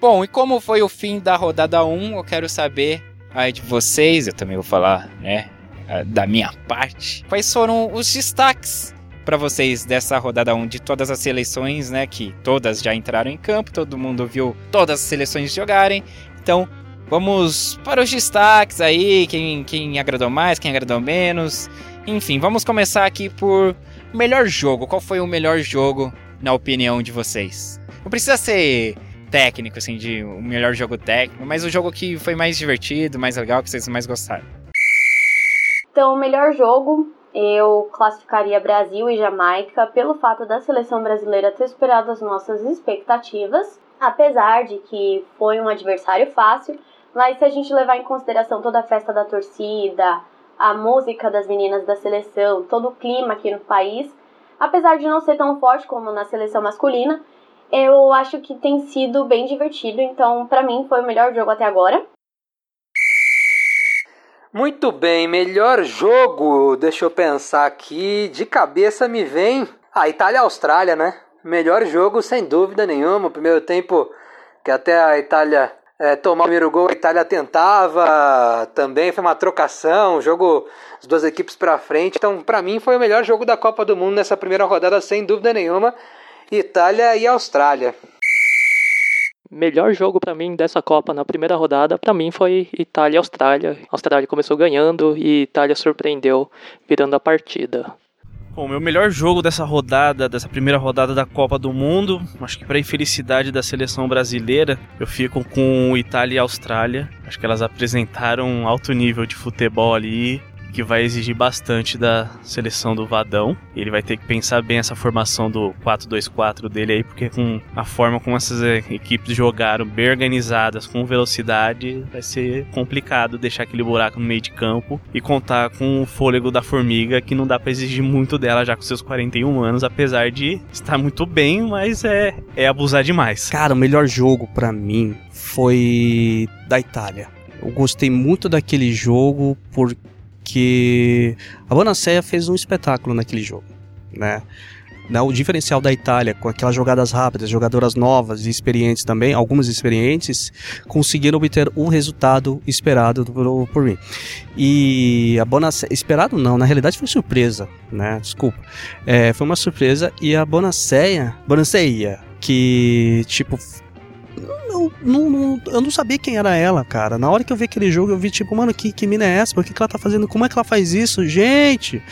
Bom, e como foi o fim da rodada 1, eu quero saber aí de vocês, eu também vou falar, né, da minha parte. Quais foram os destaques para vocês dessa rodada 1 de todas as seleções, né, que todas já entraram em campo, todo mundo viu todas as seleções jogarem. Então, vamos para os destaques aí, quem, quem agradou mais, quem agradou menos. Enfim, vamos começar aqui por melhor jogo. Qual foi o melhor jogo na opinião de vocês? Não precisa ser técnico, assim, de o melhor jogo técnico, mas o jogo que foi mais divertido, mais legal, que vocês mais gostaram. Então, o melhor jogo eu classificaria Brasil e Jamaica pelo fato da seleção brasileira ter superado as nossas expectativas, apesar de que foi um adversário fácil, mas se a gente levar em consideração toda a festa da torcida, a música das meninas da seleção, todo o clima aqui no país, apesar de não ser tão forte como na seleção masculina, eu acho que tem sido bem divertido, então para mim foi o melhor jogo até agora. Muito bem, melhor jogo, deixa eu pensar aqui, de cabeça me vem a Itália-Austrália, né? Melhor jogo sem dúvida nenhuma, o primeiro tempo que até a Itália é, tomar o primeiro gol, a Itália tentava também, foi uma trocação, jogo as duas equipes para frente. Então, para mim, foi o melhor jogo da Copa do Mundo nessa primeira rodada, sem dúvida nenhuma. Itália e Austrália. Melhor jogo para mim dessa Copa na primeira rodada, para mim foi Itália e Austrália. Austrália começou ganhando e Itália surpreendeu virando a partida. Bom, meu melhor jogo dessa rodada, dessa primeira rodada da Copa do Mundo, acho que para infelicidade da seleção brasileira, eu fico com Itália e Austrália. Acho que elas apresentaram um alto nível de futebol ali, que vai exigir bastante da seleção do Vadão. Ele vai ter que pensar bem essa formação do 4-2-4 dele aí, porque com a forma como essas equipes jogaram, bem organizadas, com velocidade, vai ser complicado deixar aquele buraco no meio de campo e contar com o fôlego da formiga, que não dá para exigir muito dela já com seus 41 anos, apesar de estar muito bem, mas é, é abusar demais. Cara, o melhor jogo para mim foi da Itália. Eu gostei muito daquele jogo porque que a Bonacea fez um espetáculo naquele jogo, né? O diferencial da Itália, com aquelas jogadas rápidas, jogadoras novas e experientes também, algumas experientes, conseguiram obter o resultado esperado por, mim. E a Bonacea, esperado não, na realidade foi surpresa, né? Desculpa. É, foi uma surpresa e a Bonacea, Bonacea, que tipo eu não, não, eu não sabia quem era ela, cara. Na hora que eu vi aquele jogo, eu vi, tipo, mano, que, que mina é essa? Por que, que ela tá fazendo? Como é que ela faz isso? Gente!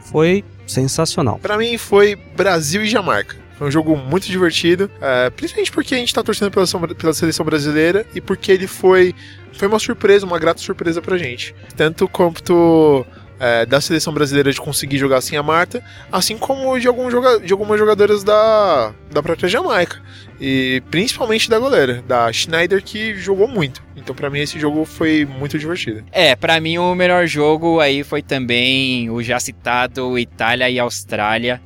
Foi sensacional. Para mim foi Brasil e Jamaica. Foi um jogo muito divertido, é, principalmente porque a gente tá torcendo pela, pela seleção brasileira e porque ele foi, foi uma surpresa, uma grata surpresa pra gente. Tanto quanto é, da seleção brasileira de conseguir jogar sem a Marta, assim como de, algum joga de algumas jogadoras da, da própria Jamaica. E principalmente da goleira, da Schneider, que jogou muito. Então, para mim, esse jogo foi muito divertido. É, para mim, o melhor jogo aí foi também o já citado Itália e Austrália,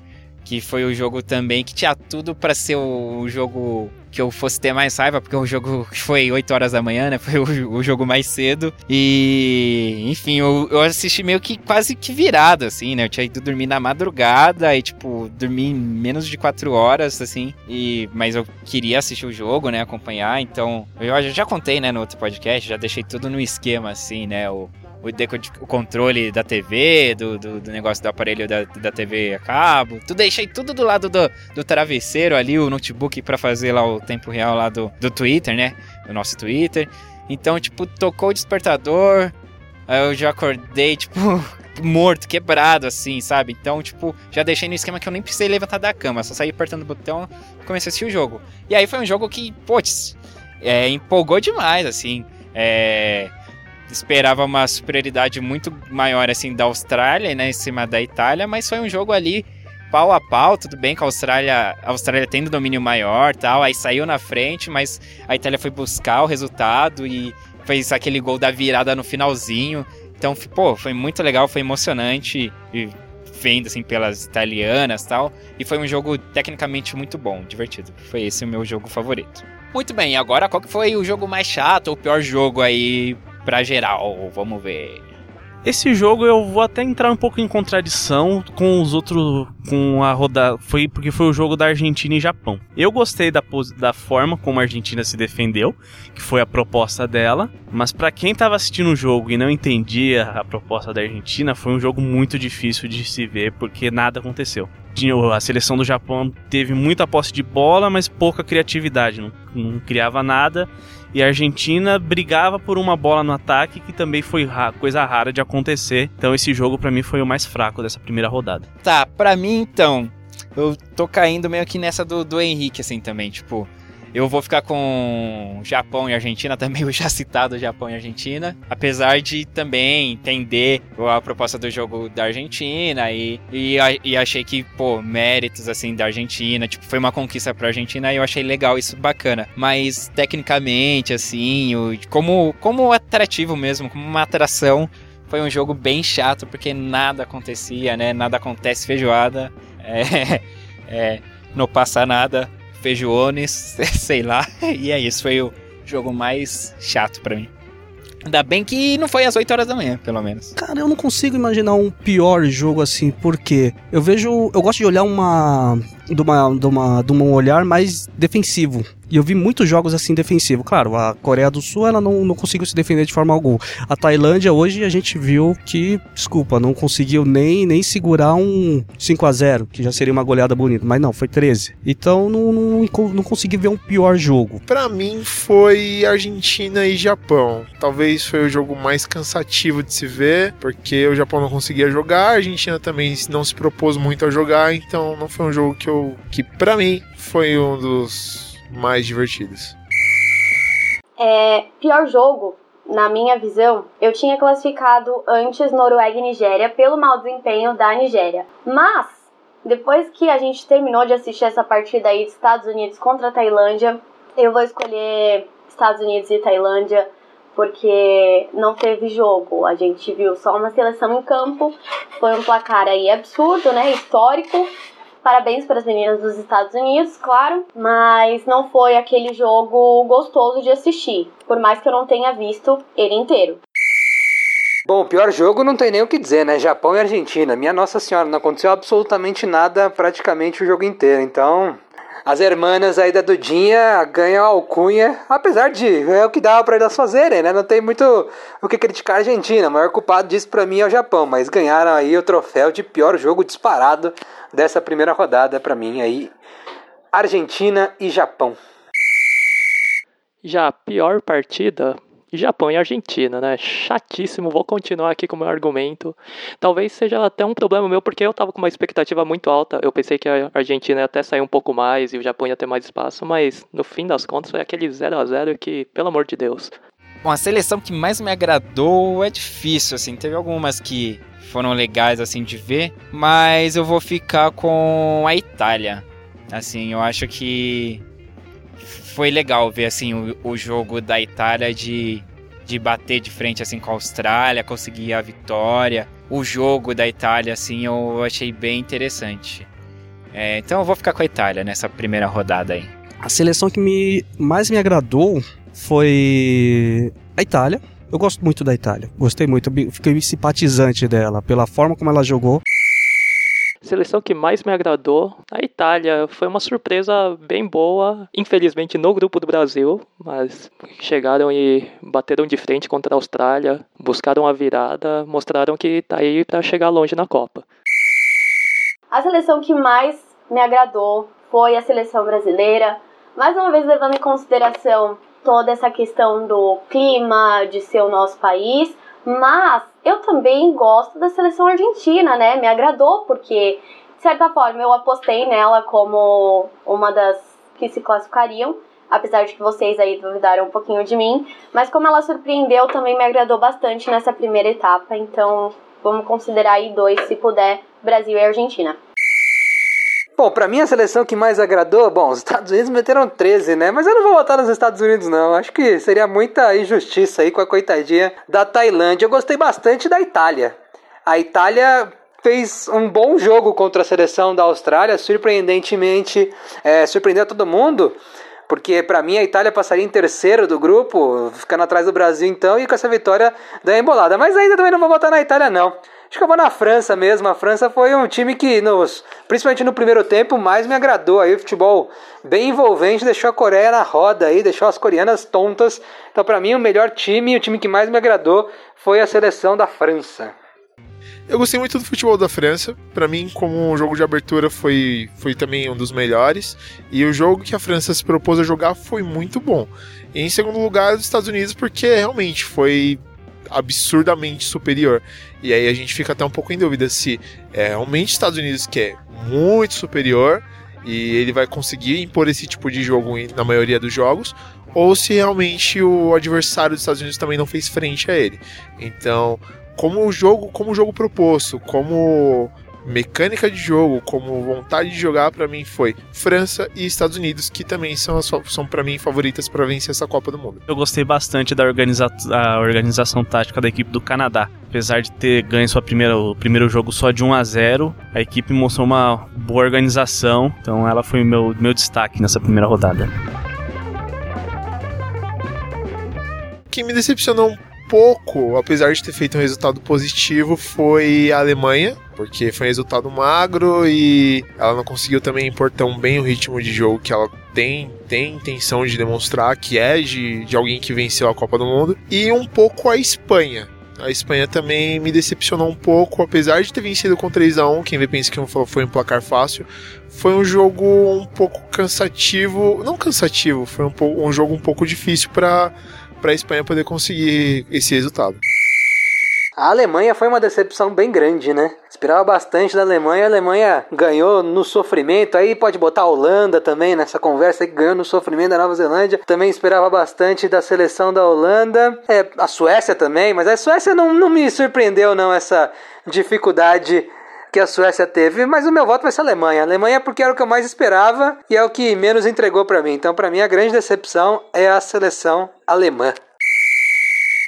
que foi o jogo também que tinha tudo para ser o jogo que eu fosse ter mais raiva, porque o jogo foi 8 horas da manhã, né? <laughs> Foi o, o jogo mais cedo. E, enfim, eu, eu, assisti meio que quase que virado, assim, né? Eu tinha ido dormir na madrugada e, tipo, dormi menos de 4 horas, assim. E, mas eu queria assistir o jogo, né? Acompanhar. Então, eu já contei, né, no outro podcast, já deixei tudo no esquema, assim, né? O, o, controle da TV, do, do, do, negócio do aparelho da, da TV a cabo. Tu deixei tudo do lado do, do travesseiro ali, o notebook para fazer lá o tempo real lá do, do Twitter, né? O nosso Twitter. Então, tipo, tocou o despertador. Aí eu já acordei, tipo, <laughs> morto, quebrado, assim, sabe? Então, tipo, já deixei no esquema que eu nem precisei levantar da cama, só saí apertando o botão e comecei a assistir o jogo. E aí foi um jogo que, putz, é, empolgou demais, assim. É, esperava uma superioridade muito maior assim da Austrália, né, em cima da Itália, mas foi um jogo ali pau a pau, tudo bem que a Austrália, a Austrália tendo domínio maior, tal, aí saiu na frente, mas a Itália foi buscar o resultado e fez aquele gol da virada no finalzinho. Então, pô, foi muito legal, foi emocionante e vendo assim pelas italianas, tal, e foi um jogo tecnicamente muito bom, divertido. Foi esse o meu jogo favorito. Muito bem, agora qual que foi o jogo mais chato ou o pior jogo aí pra geral? Vamos ver. Esse jogo eu vou até entrar um pouco em contradição com os outros. com a rodada. Foi porque foi o jogo da Argentina e Japão. Eu gostei da, da forma como a Argentina se defendeu, que foi a proposta dela. Mas para quem tava assistindo o jogo e não entendia a proposta da Argentina, foi um jogo muito difícil de se ver, porque nada aconteceu. A seleção do Japão teve muita posse de bola, mas pouca criatividade, não, não criava nada e a Argentina brigava por uma bola no ataque que também foi ra coisa rara de acontecer. Então esse jogo para mim foi o mais fraco dessa primeira rodada. Tá, para mim então, eu tô caindo meio que nessa do, do Henrique assim também, tipo, eu vou ficar com Japão e Argentina <laughs> também, o já citado Japão e Argentina. Apesar de também entender a proposta do jogo da Argentina e, e, e achei que, pô, méritos assim da Argentina, tipo, foi uma conquista pra Argentina e eu achei legal isso, bacana. Mas tecnicamente, assim, o, como, como atrativo mesmo, como uma atração, foi um jogo bem chato porque nada acontecia, né? Nada acontece feijoada. É, <laughs> é, não passa nada feijones, <laughs> sei lá. E é isso, foi o jogo mais chato para mim. Ainda bem que não foi às 8 horas da manhã, pelo menos. Cara, eu não consigo imaginar um pior jogo assim, porque eu vejo. Eu gosto de olhar uma. De, uma, de, uma, de um olhar mais defensivo. E eu vi muitos jogos assim defensivo. Claro, a Coreia do Sul ela não, não conseguiu se defender de forma alguma. A Tailândia hoje a gente viu que, desculpa, não conseguiu nem, nem segurar um 5 a 0 que já seria uma goleada bonita. Mas não, foi 13. Então não, não, não consegui ver um pior jogo. Para mim foi Argentina e Japão. Talvez foi o jogo mais cansativo de se ver, porque o Japão não conseguia jogar, a Argentina também não se propôs muito a jogar, então não foi um jogo que eu que para mim foi um dos mais divertidas. É, pior jogo, na minha visão, eu tinha classificado antes Noruega e Nigéria pelo mau desempenho da Nigéria. Mas, depois que a gente terminou de assistir essa partida aí de Estados Unidos contra a Tailândia, eu vou escolher Estados Unidos e Tailândia porque não teve jogo. A gente viu só uma seleção em campo. Foi um placar aí absurdo, né? Histórico. Parabéns para as meninas dos Estados Unidos, claro, mas não foi aquele jogo gostoso de assistir, por mais que eu não tenha visto ele inteiro. Bom, pior jogo não tem nem o que dizer, né? Japão e Argentina. Minha Nossa Senhora, não aconteceu absolutamente nada praticamente o jogo inteiro. Então, as hermanas aí da Dudinha ganham alcunha, apesar de é o que dava para elas fazerem, né? Não tem muito o que criticar a Argentina. O maior culpado disso para mim é o Japão, mas ganharam aí o troféu de pior jogo disparado dessa primeira rodada para mim aí. Argentina e Japão. Já a pior partida Japão e Argentina, né? Chatíssimo, vou continuar aqui com o meu argumento. Talvez seja até um problema meu, porque eu tava com uma expectativa muito alta. Eu pensei que a Argentina ia até sair um pouco mais e o Japão ia ter mais espaço, mas no fim das contas foi aquele 0 a 0 que, pelo amor de Deus. Bom, a seleção que mais me agradou é difícil, assim. Teve algumas que foram legais, assim, de ver, mas eu vou ficar com a Itália. Assim, eu acho que foi legal ver assim o, o jogo da Itália de, de bater de frente assim com a Austrália, conseguir a vitória. O jogo da Itália assim eu achei bem interessante. É, então eu vou ficar com a Itália nessa primeira rodada aí. A seleção que me mais me agradou foi a Itália. Eu gosto muito da Itália. Gostei muito, fiquei simpatizante dela pela forma como ela jogou. Seleção que mais me agradou, a Itália. Foi uma surpresa bem boa, infelizmente no grupo do Brasil, mas chegaram e bateram de frente contra a Austrália, buscaram a virada, mostraram que tá aí para chegar longe na Copa. A seleção que mais me agradou foi a seleção brasileira, mais uma vez levando em consideração toda essa questão do clima, de ser o nosso país, mas eu também gosto da seleção argentina, né? Me agradou porque, de certa forma, eu apostei nela como uma das que se classificariam. apesar de que vocês aí duvidaram um pouquinho de mim. Mas como ela surpreendeu, também me agradou bastante nessa primeira etapa. Então vamos considerar aí dois, se puder, Brasil e Argentina. Bom, para mim a seleção que mais agradou, bom, os Estados Unidos meteram 13, né? Mas eu não vou votar nos Estados Unidos, não. Acho que seria muita injustiça aí com a coitadinha da Tailândia. Eu gostei bastante da Itália. A Itália fez um bom jogo contra a seleção da Austrália, surpreendentemente, é, surpreendeu todo mundo. Porque para mim a Itália passaria em terceiro do grupo, ficando atrás do Brasil então, e com essa vitória da embolada. Mas ainda também não vou votar na Itália, não. Acho que eu vou na França mesmo. A França foi um time que, nos, principalmente no primeiro tempo, mais me agradou. Aí o futebol bem envolvente, deixou a Coreia na roda aí, deixou as coreanas tontas. Então, para mim, o melhor time, o time que mais me agradou foi a seleção da França. Eu gostei muito do futebol da França. Para mim, como um jogo de abertura, foi, foi também um dos melhores. E o jogo que a França se propôs a jogar foi muito bom. E em segundo lugar, os Estados Unidos, porque realmente foi absurdamente superior. E aí a gente fica até um pouco em dúvida se é realmente Estados Unidos que é muito superior e ele vai conseguir impor esse tipo de jogo na maioria dos jogos, ou se realmente o adversário dos Estados Unidos também não fez frente a ele. Então, como o jogo, como o jogo proposto, como mecânica de jogo, como vontade de jogar, para mim foi França e Estados Unidos, que também são, são para mim favoritas para vencer essa Copa do Mundo. Eu gostei bastante da organiza a organização tática da equipe do Canadá. Apesar de ter ganho sua primeira, o primeiro jogo só de 1 a 0, a equipe mostrou uma boa organização, então ela foi o meu, meu destaque nessa primeira rodada. Quem me decepcionou um pouco, apesar de ter feito um resultado positivo, foi a Alemanha, porque foi um resultado magro e ela não conseguiu também impor tão bem o ritmo de jogo que ela tem, tem intenção de demonstrar que é de, de alguém que venceu a Copa do Mundo, e um pouco a Espanha. A Espanha também me decepcionou um pouco, apesar de ter vencido com 3 a 1 quem vê pensa que foi um placar fácil. Foi um jogo um pouco cansativo, não cansativo, foi um, um jogo um pouco difícil para a Espanha poder conseguir esse resultado. A Alemanha foi uma decepção bem grande, né? Esperava bastante da Alemanha, a Alemanha ganhou no sofrimento. Aí pode botar a Holanda também nessa conversa que ganhou no sofrimento da Nova Zelândia. Também esperava bastante da seleção da Holanda. É, a Suécia também, mas a Suécia não, não me surpreendeu, não, essa dificuldade que a Suécia teve, mas o meu voto vai ser a Alemanha. A Alemanha porque era o que eu mais esperava e é o que menos entregou para mim. Então, para mim, a grande decepção é a seleção alemã.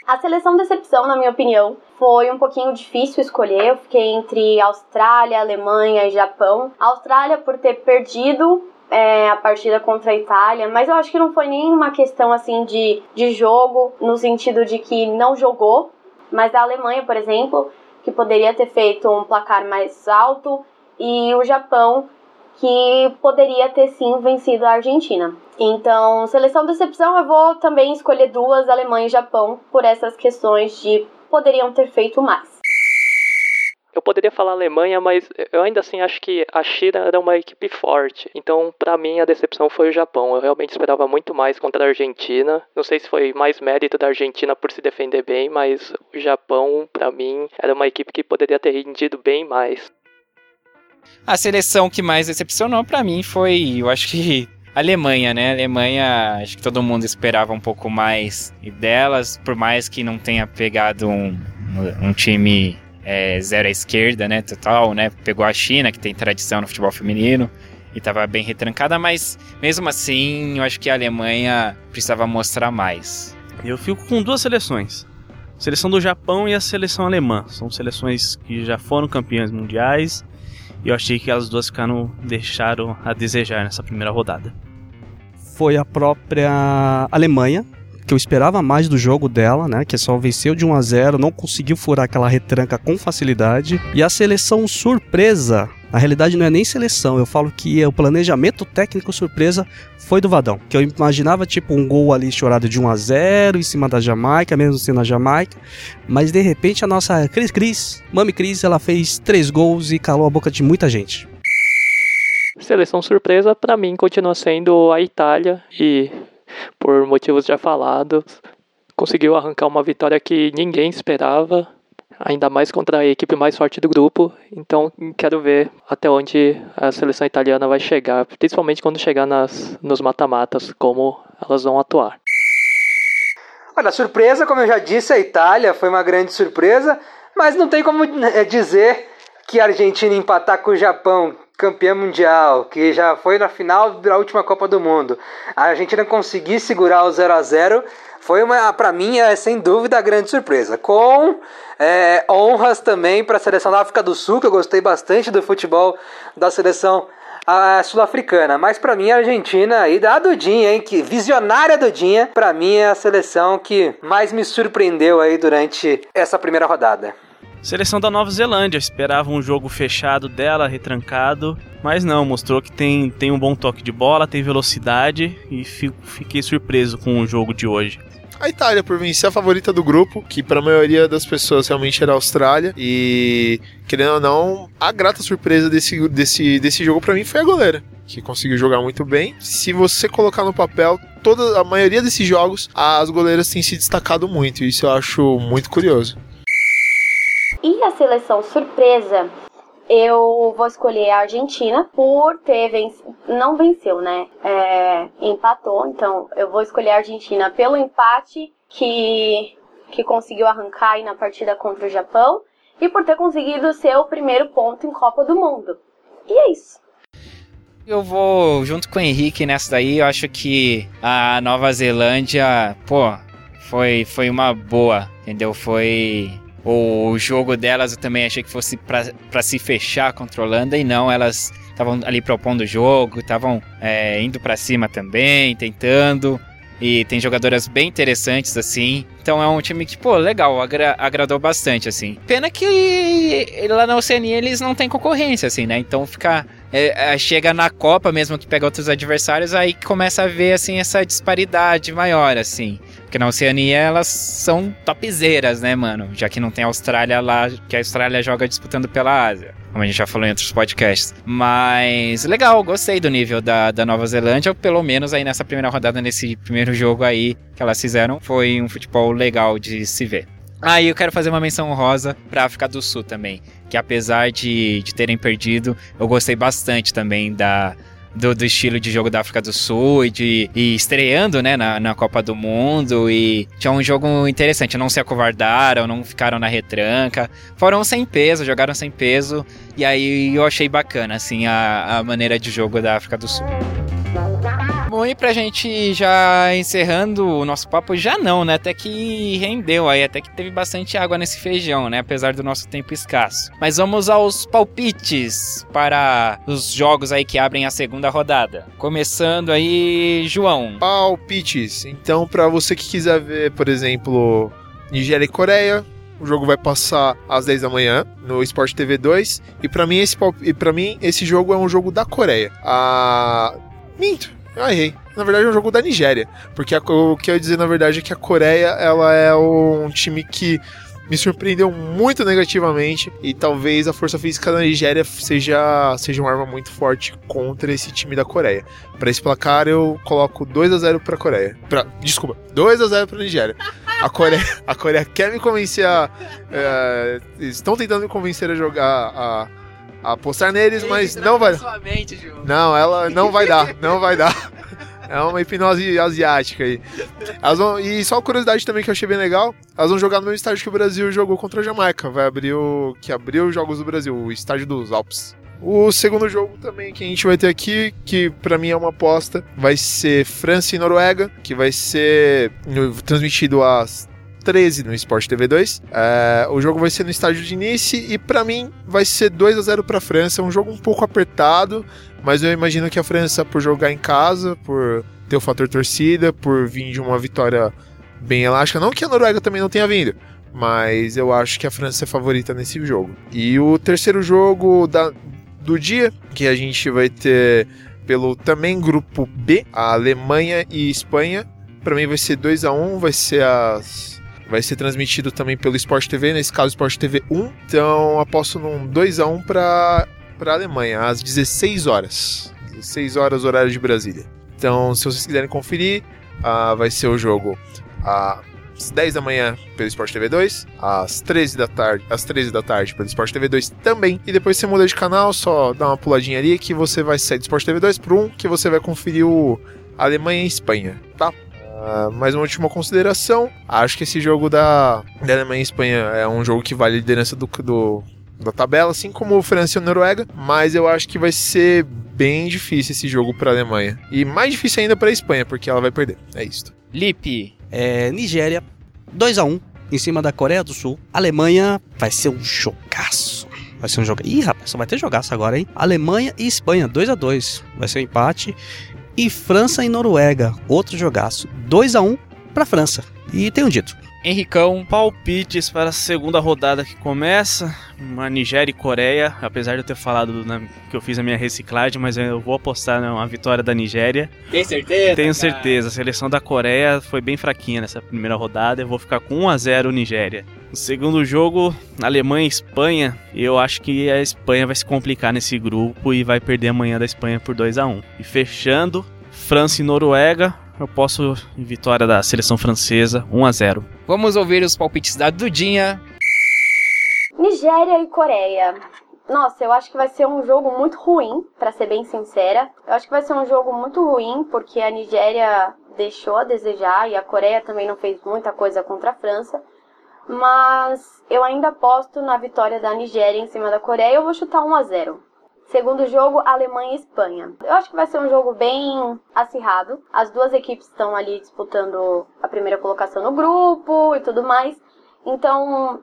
A seleção decepção, na minha opinião, foi um pouquinho difícil escolher. Eu fiquei entre Austrália, Alemanha e Japão. Austrália por ter perdido é, a partida contra a Itália, mas eu acho que não foi nem uma questão assim de, de jogo, no sentido de que não jogou. Mas a Alemanha, por exemplo, que poderia ter feito um placar mais alto, e o Japão, que poderia ter sim vencido a Argentina. Então, seleção decepção, eu vou também escolher duas, Alemanha e Japão, por essas questões de poderiam ter feito mais. Eu poderia falar Alemanha, mas eu ainda assim acho que a China era uma equipe forte. Então, para mim, a decepção foi o Japão. Eu realmente esperava muito mais contra a Argentina. Não sei se foi mais mérito da Argentina por se defender bem, mas o Japão, para mim, era uma equipe que poderia ter rendido bem mais. A seleção que mais decepcionou para mim foi, eu acho que Alemanha, né? Alemanha, acho que todo mundo esperava um pouco mais delas, por mais que não tenha pegado um, um time é, zero à esquerda, né? Total, né? Pegou a China, que tem tradição no futebol feminino, e estava bem retrancada, mas mesmo assim, eu acho que a Alemanha precisava mostrar mais. Eu fico com duas seleções. A seleção do Japão e a seleção alemã. São seleções que já foram campeãs mundiais. E eu achei que as duas ficaram, deixaram a desejar nessa primeira rodada. Foi a própria Alemanha que eu esperava mais do jogo dela, né? Que só venceu de 1 a 0, não conseguiu furar aquela retranca com facilidade. E a seleção surpresa, na realidade não é nem seleção, eu falo que o planejamento técnico surpresa foi do Vadão. Que eu imaginava tipo um gol ali chorado de 1 a 0 em cima da Jamaica, mesmo sendo a Jamaica, mas de repente a nossa Cris Cris, Mami Cris, ela fez três gols e calou a boca de muita gente. Seleção surpresa para mim continua sendo a Itália e por motivos já falados, conseguiu arrancar uma vitória que ninguém esperava, ainda mais contra a equipe mais forte do grupo. Então, quero ver até onde a seleção italiana vai chegar, principalmente quando chegar nas, nos mata-matas, como elas vão atuar. Olha, surpresa, como eu já disse, a Itália foi uma grande surpresa, mas não tem como eh, dizer que a Argentina empatar com o Japão, campeão mundial, que já foi na final da última Copa do Mundo, a Argentina conseguir segurar o 0 a 0 foi uma, para mim, é sem dúvida a grande surpresa. Com é, honras também para a seleção da África do Sul, que eu gostei bastante do futebol da seleção sul-africana. Mas para mim a Argentina aí da Dudinha, hein, que visionária Dudinha, para mim é a seleção que mais me surpreendeu aí durante essa primeira rodada. Seleção da Nova Zelândia, esperava um jogo fechado dela, retrancado, mas não, mostrou que tem, tem um bom toque de bola, tem velocidade e fico, fiquei surpreso com o jogo de hoje a Itália por vencer a favorita do grupo, que para a maioria das pessoas realmente era a Austrália. E, querendo ou não, a grata surpresa desse, desse, desse jogo para mim foi a goleira. Que conseguiu jogar muito bem. Se você colocar no papel, toda a maioria desses jogos, as goleiras têm se destacado muito. E isso eu acho muito curioso. E a seleção surpresa eu vou escolher a Argentina por ter vencido. Não venceu, né? É, empatou. Então eu vou escolher a Argentina pelo empate que, que conseguiu arrancar aí na partida contra o Japão e por ter conseguido ser o primeiro ponto em Copa do Mundo. E é isso. Eu vou junto com o Henrique nessa daí. Eu acho que a Nova Zelândia, pô, foi, foi uma boa, entendeu? Foi o jogo delas eu também achei que fosse para se fechar controlando e não, elas estavam ali propondo o jogo, estavam é, indo para cima também, tentando. E tem jogadoras bem interessantes, assim. Então é um time que, pô, legal, agra agradou bastante, assim. Pena que lá na Oceania eles não têm concorrência, assim, né? Então fica. É, é, chega na Copa mesmo que pega outros adversários, aí começa a ver, assim, essa disparidade maior, assim. Porque na Oceania elas são topzeiras, né, mano? Já que não tem Austrália lá, que a Austrália joga disputando pela Ásia. Como a gente já falou em outros podcasts. Mas legal, gostei do nível da, da Nova Zelândia, pelo menos aí nessa primeira rodada, nesse primeiro jogo aí que elas fizeram. Foi um futebol legal de se ver. Aí ah, eu quero fazer uma menção honrosa para África do Sul também, que apesar de, de terem perdido, eu gostei bastante também da, do, do, estilo de jogo da África do Sul e, de, e estreando, né, na, na Copa do Mundo. E tinha um jogo interessante, não se acovardaram, não ficaram na retranca, foram sem peso, jogaram sem peso. E aí eu achei bacana, assim, a, a maneira de jogo da África do Sul. Bom, e pra gente já encerrando o nosso papo, já não, né? Até que rendeu aí, até que teve bastante água nesse feijão, né? Apesar do nosso tempo escasso. Mas vamos aos palpites para os jogos aí que abrem a segunda rodada. Começando aí, João. Palpites. Então, para você que quiser ver, por exemplo, Nigéria e Coreia, o jogo vai passar às 10 da manhã no Sport TV 2. E para mim esse e para mim esse jogo é um jogo da Coreia. Ah, minto. Eu errei. Na verdade é um jogo da Nigéria. Porque a, o que eu ia dizer, na verdade, é que a Coreia ela é um time que me surpreendeu muito negativamente e talvez a força física da Nigéria seja, seja uma arma muito forte contra esse time da Coreia. Para esse placar eu coloco 2 a 0 para a Coreia. Pra, desculpa, 2 a 0 para a Nigéria. A Coreia, a Coreia quer me convencer a é, estão tentando me convencer a jogar a apostar neles, mas não vai. Mente, não, ela não vai dar, <laughs> não vai dar. É uma hipnose asiática aí. Vão, e só uma curiosidade também que eu achei bem legal: elas vão jogar no mesmo estádio que o Brasil jogou contra a Jamaica. Vai abrir o. que abriu os Jogos do Brasil, o estádio dos Alpes. O segundo jogo também que a gente vai ter aqui, que para mim é uma aposta, vai ser França e Noruega, que vai ser transmitido às 13 no Sport TV 2. É, o jogo vai ser no estádio de Nice e para mim vai ser 2 a 0 para a França. É um jogo um pouco apertado, mas eu imagino que a França, por jogar em casa, por ter o fator torcida, por vir de uma vitória bem elástica, não que a Noruega também não tenha vindo, mas eu acho que a França é favorita nesse jogo. E o terceiro jogo da, do dia, que a gente vai ter pelo também grupo B, a Alemanha e Espanha. Para mim vai ser 2 a 1 vai ser as Vai ser transmitido também pelo Sport TV, nesse caso Sport TV 1. Então aposto num 2 a 1 para a Alemanha às 16 horas. 16 horas horário de Brasília. Então, se vocês quiserem conferir, uh, vai ser o jogo às 10 da manhã pelo Sport TV 2, às 13 da tarde, às 13 da tarde pelo Sport TV 2 também. E depois você muda de canal, só dá uma puladinha ali que você vai sair do Sport TV 2 para um que você vai conferir o Alemanha e Espanha, tá? Uh, mais uma última consideração. Acho que esse jogo da, da Alemanha e Espanha é um jogo que vale a liderança do, do, da tabela, assim como França e Noruega, mas eu acho que vai ser bem difícil esse jogo para a Alemanha. E mais difícil ainda para a Espanha, porque ela vai perder. É isso. Lipe. É, Nigéria, 2 a 1 em cima da Coreia do Sul. Alemanha vai ser um jogaço. Vai ser um jogo. Ih, rapaz, só vai ter jogaço agora, hein? Alemanha e Espanha, 2 a 2 Vai ser um empate. E França e Noruega, outro jogaço. 2 a 1 para França. E tenho dito. Henricão. Palpites para a segunda rodada que começa. Uma Nigéria e Coreia. Apesar de eu ter falado né, que eu fiz a minha reciclagem, mas eu vou apostar numa vitória da Nigéria. Tem certeza? Tenho cara? certeza. A seleção da Coreia foi bem fraquinha nessa primeira rodada. Eu vou ficar com 1 a 0 Nigéria. No segundo jogo, Alemanha e Espanha. Eu acho que a Espanha vai se complicar nesse grupo e vai perder amanhã da Espanha por 2 a 1 E fechando, França e Noruega eu posso em vitória da seleção francesa, 1 a 0. Vamos ouvir os palpites da Dudinha. Nigéria e Coreia. Nossa, eu acho que vai ser um jogo muito ruim, para ser bem sincera. Eu acho que vai ser um jogo muito ruim porque a Nigéria deixou a desejar e a Coreia também não fez muita coisa contra a França. Mas eu ainda aposto na vitória da Nigéria em cima da Coreia. Eu vou chutar 1 a 0. Segundo jogo, Alemanha e Espanha. Eu acho que vai ser um jogo bem acirrado. As duas equipes estão ali disputando a primeira colocação no grupo e tudo mais. Então,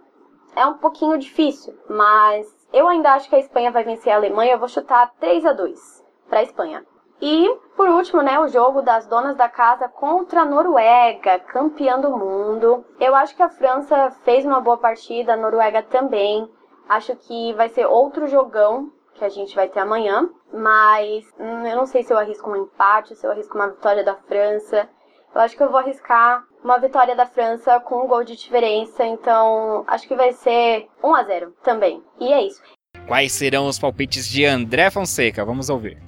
é um pouquinho difícil, mas eu ainda acho que a Espanha vai vencer a Alemanha. Eu vou chutar 3 a 2 para a Espanha. E, por último, né, o jogo das donas da casa contra a Noruega, campeã do mundo. Eu acho que a França fez uma boa partida, a Noruega também. Acho que vai ser outro jogão que a gente vai ter amanhã, mas hum, eu não sei se eu arrisco um empate, se eu arrisco uma vitória da França. Eu acho que eu vou arriscar uma vitória da França com um gol de diferença, então acho que vai ser 1 a 0 também. E é isso. Quais serão os palpites de André Fonseca? Vamos ouvir.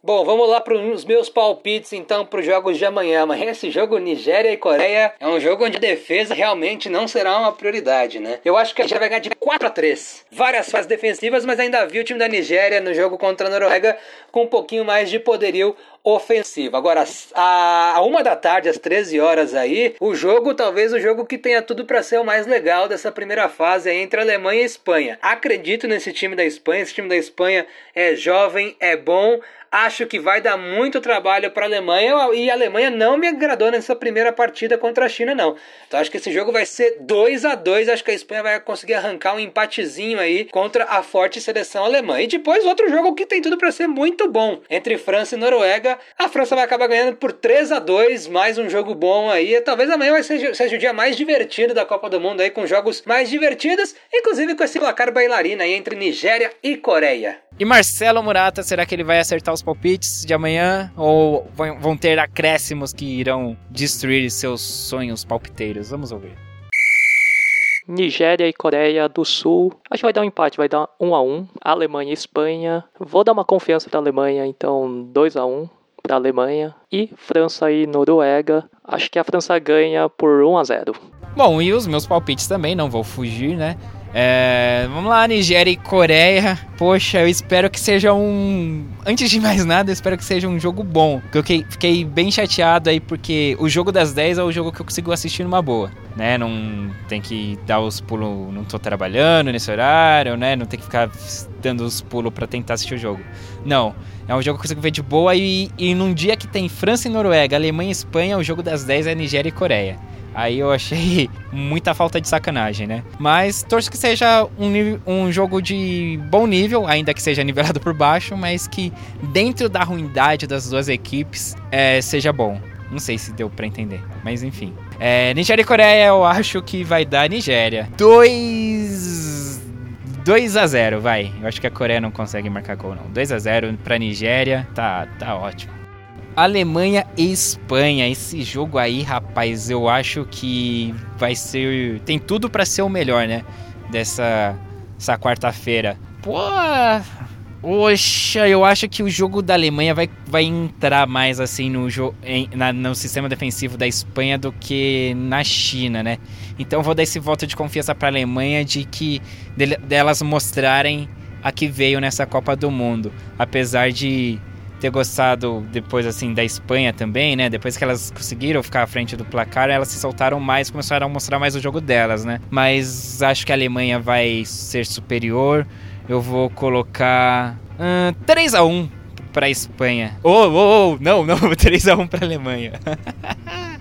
Bom, vamos lá para os meus palpites então para os jogos de amanhã. Amanhã esse jogo Nigéria e Coreia é um jogo onde a defesa realmente não será uma prioridade, né? Eu acho que a gente vai ganhar de 4 a 3. Várias fases defensivas, mas ainda vi o time da Nigéria no jogo contra a Noruega com um pouquinho mais de poderio ofensivo. Agora, a uma da tarde, às 13 horas aí, o jogo, talvez o jogo que tenha tudo para ser o mais legal dessa primeira fase entre Alemanha e Espanha. Acredito nesse time da Espanha, esse time da Espanha é jovem, é bom, Acho que vai dar muito trabalho para a Alemanha e a Alemanha não me agradou nessa primeira partida contra a China, não. Então acho que esse jogo vai ser 2 a 2 Acho que a Espanha vai conseguir arrancar um empatezinho aí contra a forte seleção alemã. E depois outro jogo que tem tudo para ser muito bom entre França e Noruega. A França vai acabar ganhando por 3 a 2 mais um jogo bom aí. Talvez amanhã vai ser, seja o dia mais divertido da Copa do Mundo aí, com jogos mais divertidos, inclusive com esse placar bailarina aí entre Nigéria e Coreia. E Marcelo Murata, será que ele vai acertar os palpites de amanhã? Ou vão ter acréscimos que irão destruir seus sonhos palpiteiros? Vamos ouvir. Nigéria e Coreia do Sul. Acho que vai dar um empate, vai dar 1 a 1 Alemanha e Espanha. Vou dar uma confiança para a Alemanha, então 2 a 1 para a Alemanha. E França e Noruega. Acho que a França ganha por 1 a 0 Bom, e os meus palpites também, não vou fugir, né? É, vamos lá, Nigéria e Coreia. Poxa, eu espero que seja um. Antes de mais nada, eu espero que seja um jogo bom. Porque eu fiquei bem chateado aí, porque o jogo das 10 é o jogo que eu consigo assistir numa boa. Né? Não tem que dar os pulos. Não tô trabalhando nesse horário, né? Não tem que ficar dando os pulos para tentar assistir o jogo. Não. É um jogo que eu consigo ver de boa. E, e num dia que tem França e Noruega, Alemanha e Espanha, o jogo das 10 é Nigéria e Coreia. Aí eu achei <laughs> muita falta de sacanagem, né? Mas torço que seja um, um jogo de bom nível, ainda que seja nivelado por baixo, mas que dentro da ruindade das duas equipes é, seja bom. Não sei se deu para entender, mas enfim. É, Nigéria e Coreia eu acho que vai dar Nigéria. 2 2 a 0, vai. Eu acho que a Coreia não consegue marcar gol não. 2 a 0 para Nigéria, tá tá ótimo. Alemanha e Espanha. Esse jogo aí, rapaz, eu acho que vai ser. Tem tudo para ser o melhor, né? Dessa essa quarta-feira. Pô! Poxa, eu acho que o jogo da Alemanha vai, vai entrar mais assim no, em, na, no sistema defensivo da Espanha do que na China, né? Então vou dar esse voto de confiança para a Alemanha de que de, delas mostrarem a que veio nessa Copa do Mundo, apesar de ter gostado depois, assim, da Espanha também, né? Depois que elas conseguiram ficar à frente do placar, elas se soltaram mais, começaram a mostrar mais o jogo delas, né? Mas acho que a Alemanha vai ser superior. Eu vou colocar uh, 3 a 1 para a Espanha. Oh, oh, oh, não, não, <laughs> 3 a 1 para a Alemanha. <laughs>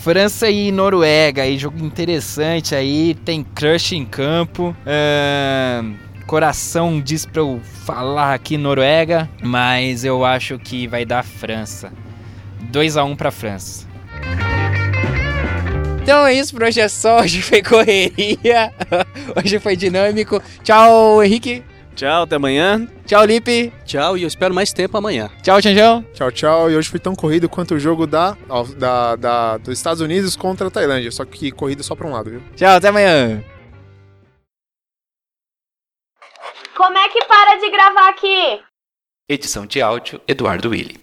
França e Noruega, aí jogo interessante aí, tem crush em campo. Uh, coração diz pra eu falar aqui Noruega, mas eu acho que vai dar França. 2 a 1 pra França. Então é isso por hoje é só, hoje foi correria, <laughs> hoje foi dinâmico. Tchau, Henrique. Tchau, até amanhã. Tchau, Lipe. Tchau, e eu espero mais tempo amanhã. Tchau, Chanjão. Tchau, tchau. E hoje foi tão corrido quanto o jogo da, da, da, dos Estados Unidos contra a Tailândia. Só que corrida só pra um lado, viu? Tchau, até amanhã. Como é que para de gravar aqui? Edição de áudio Eduardo Willi.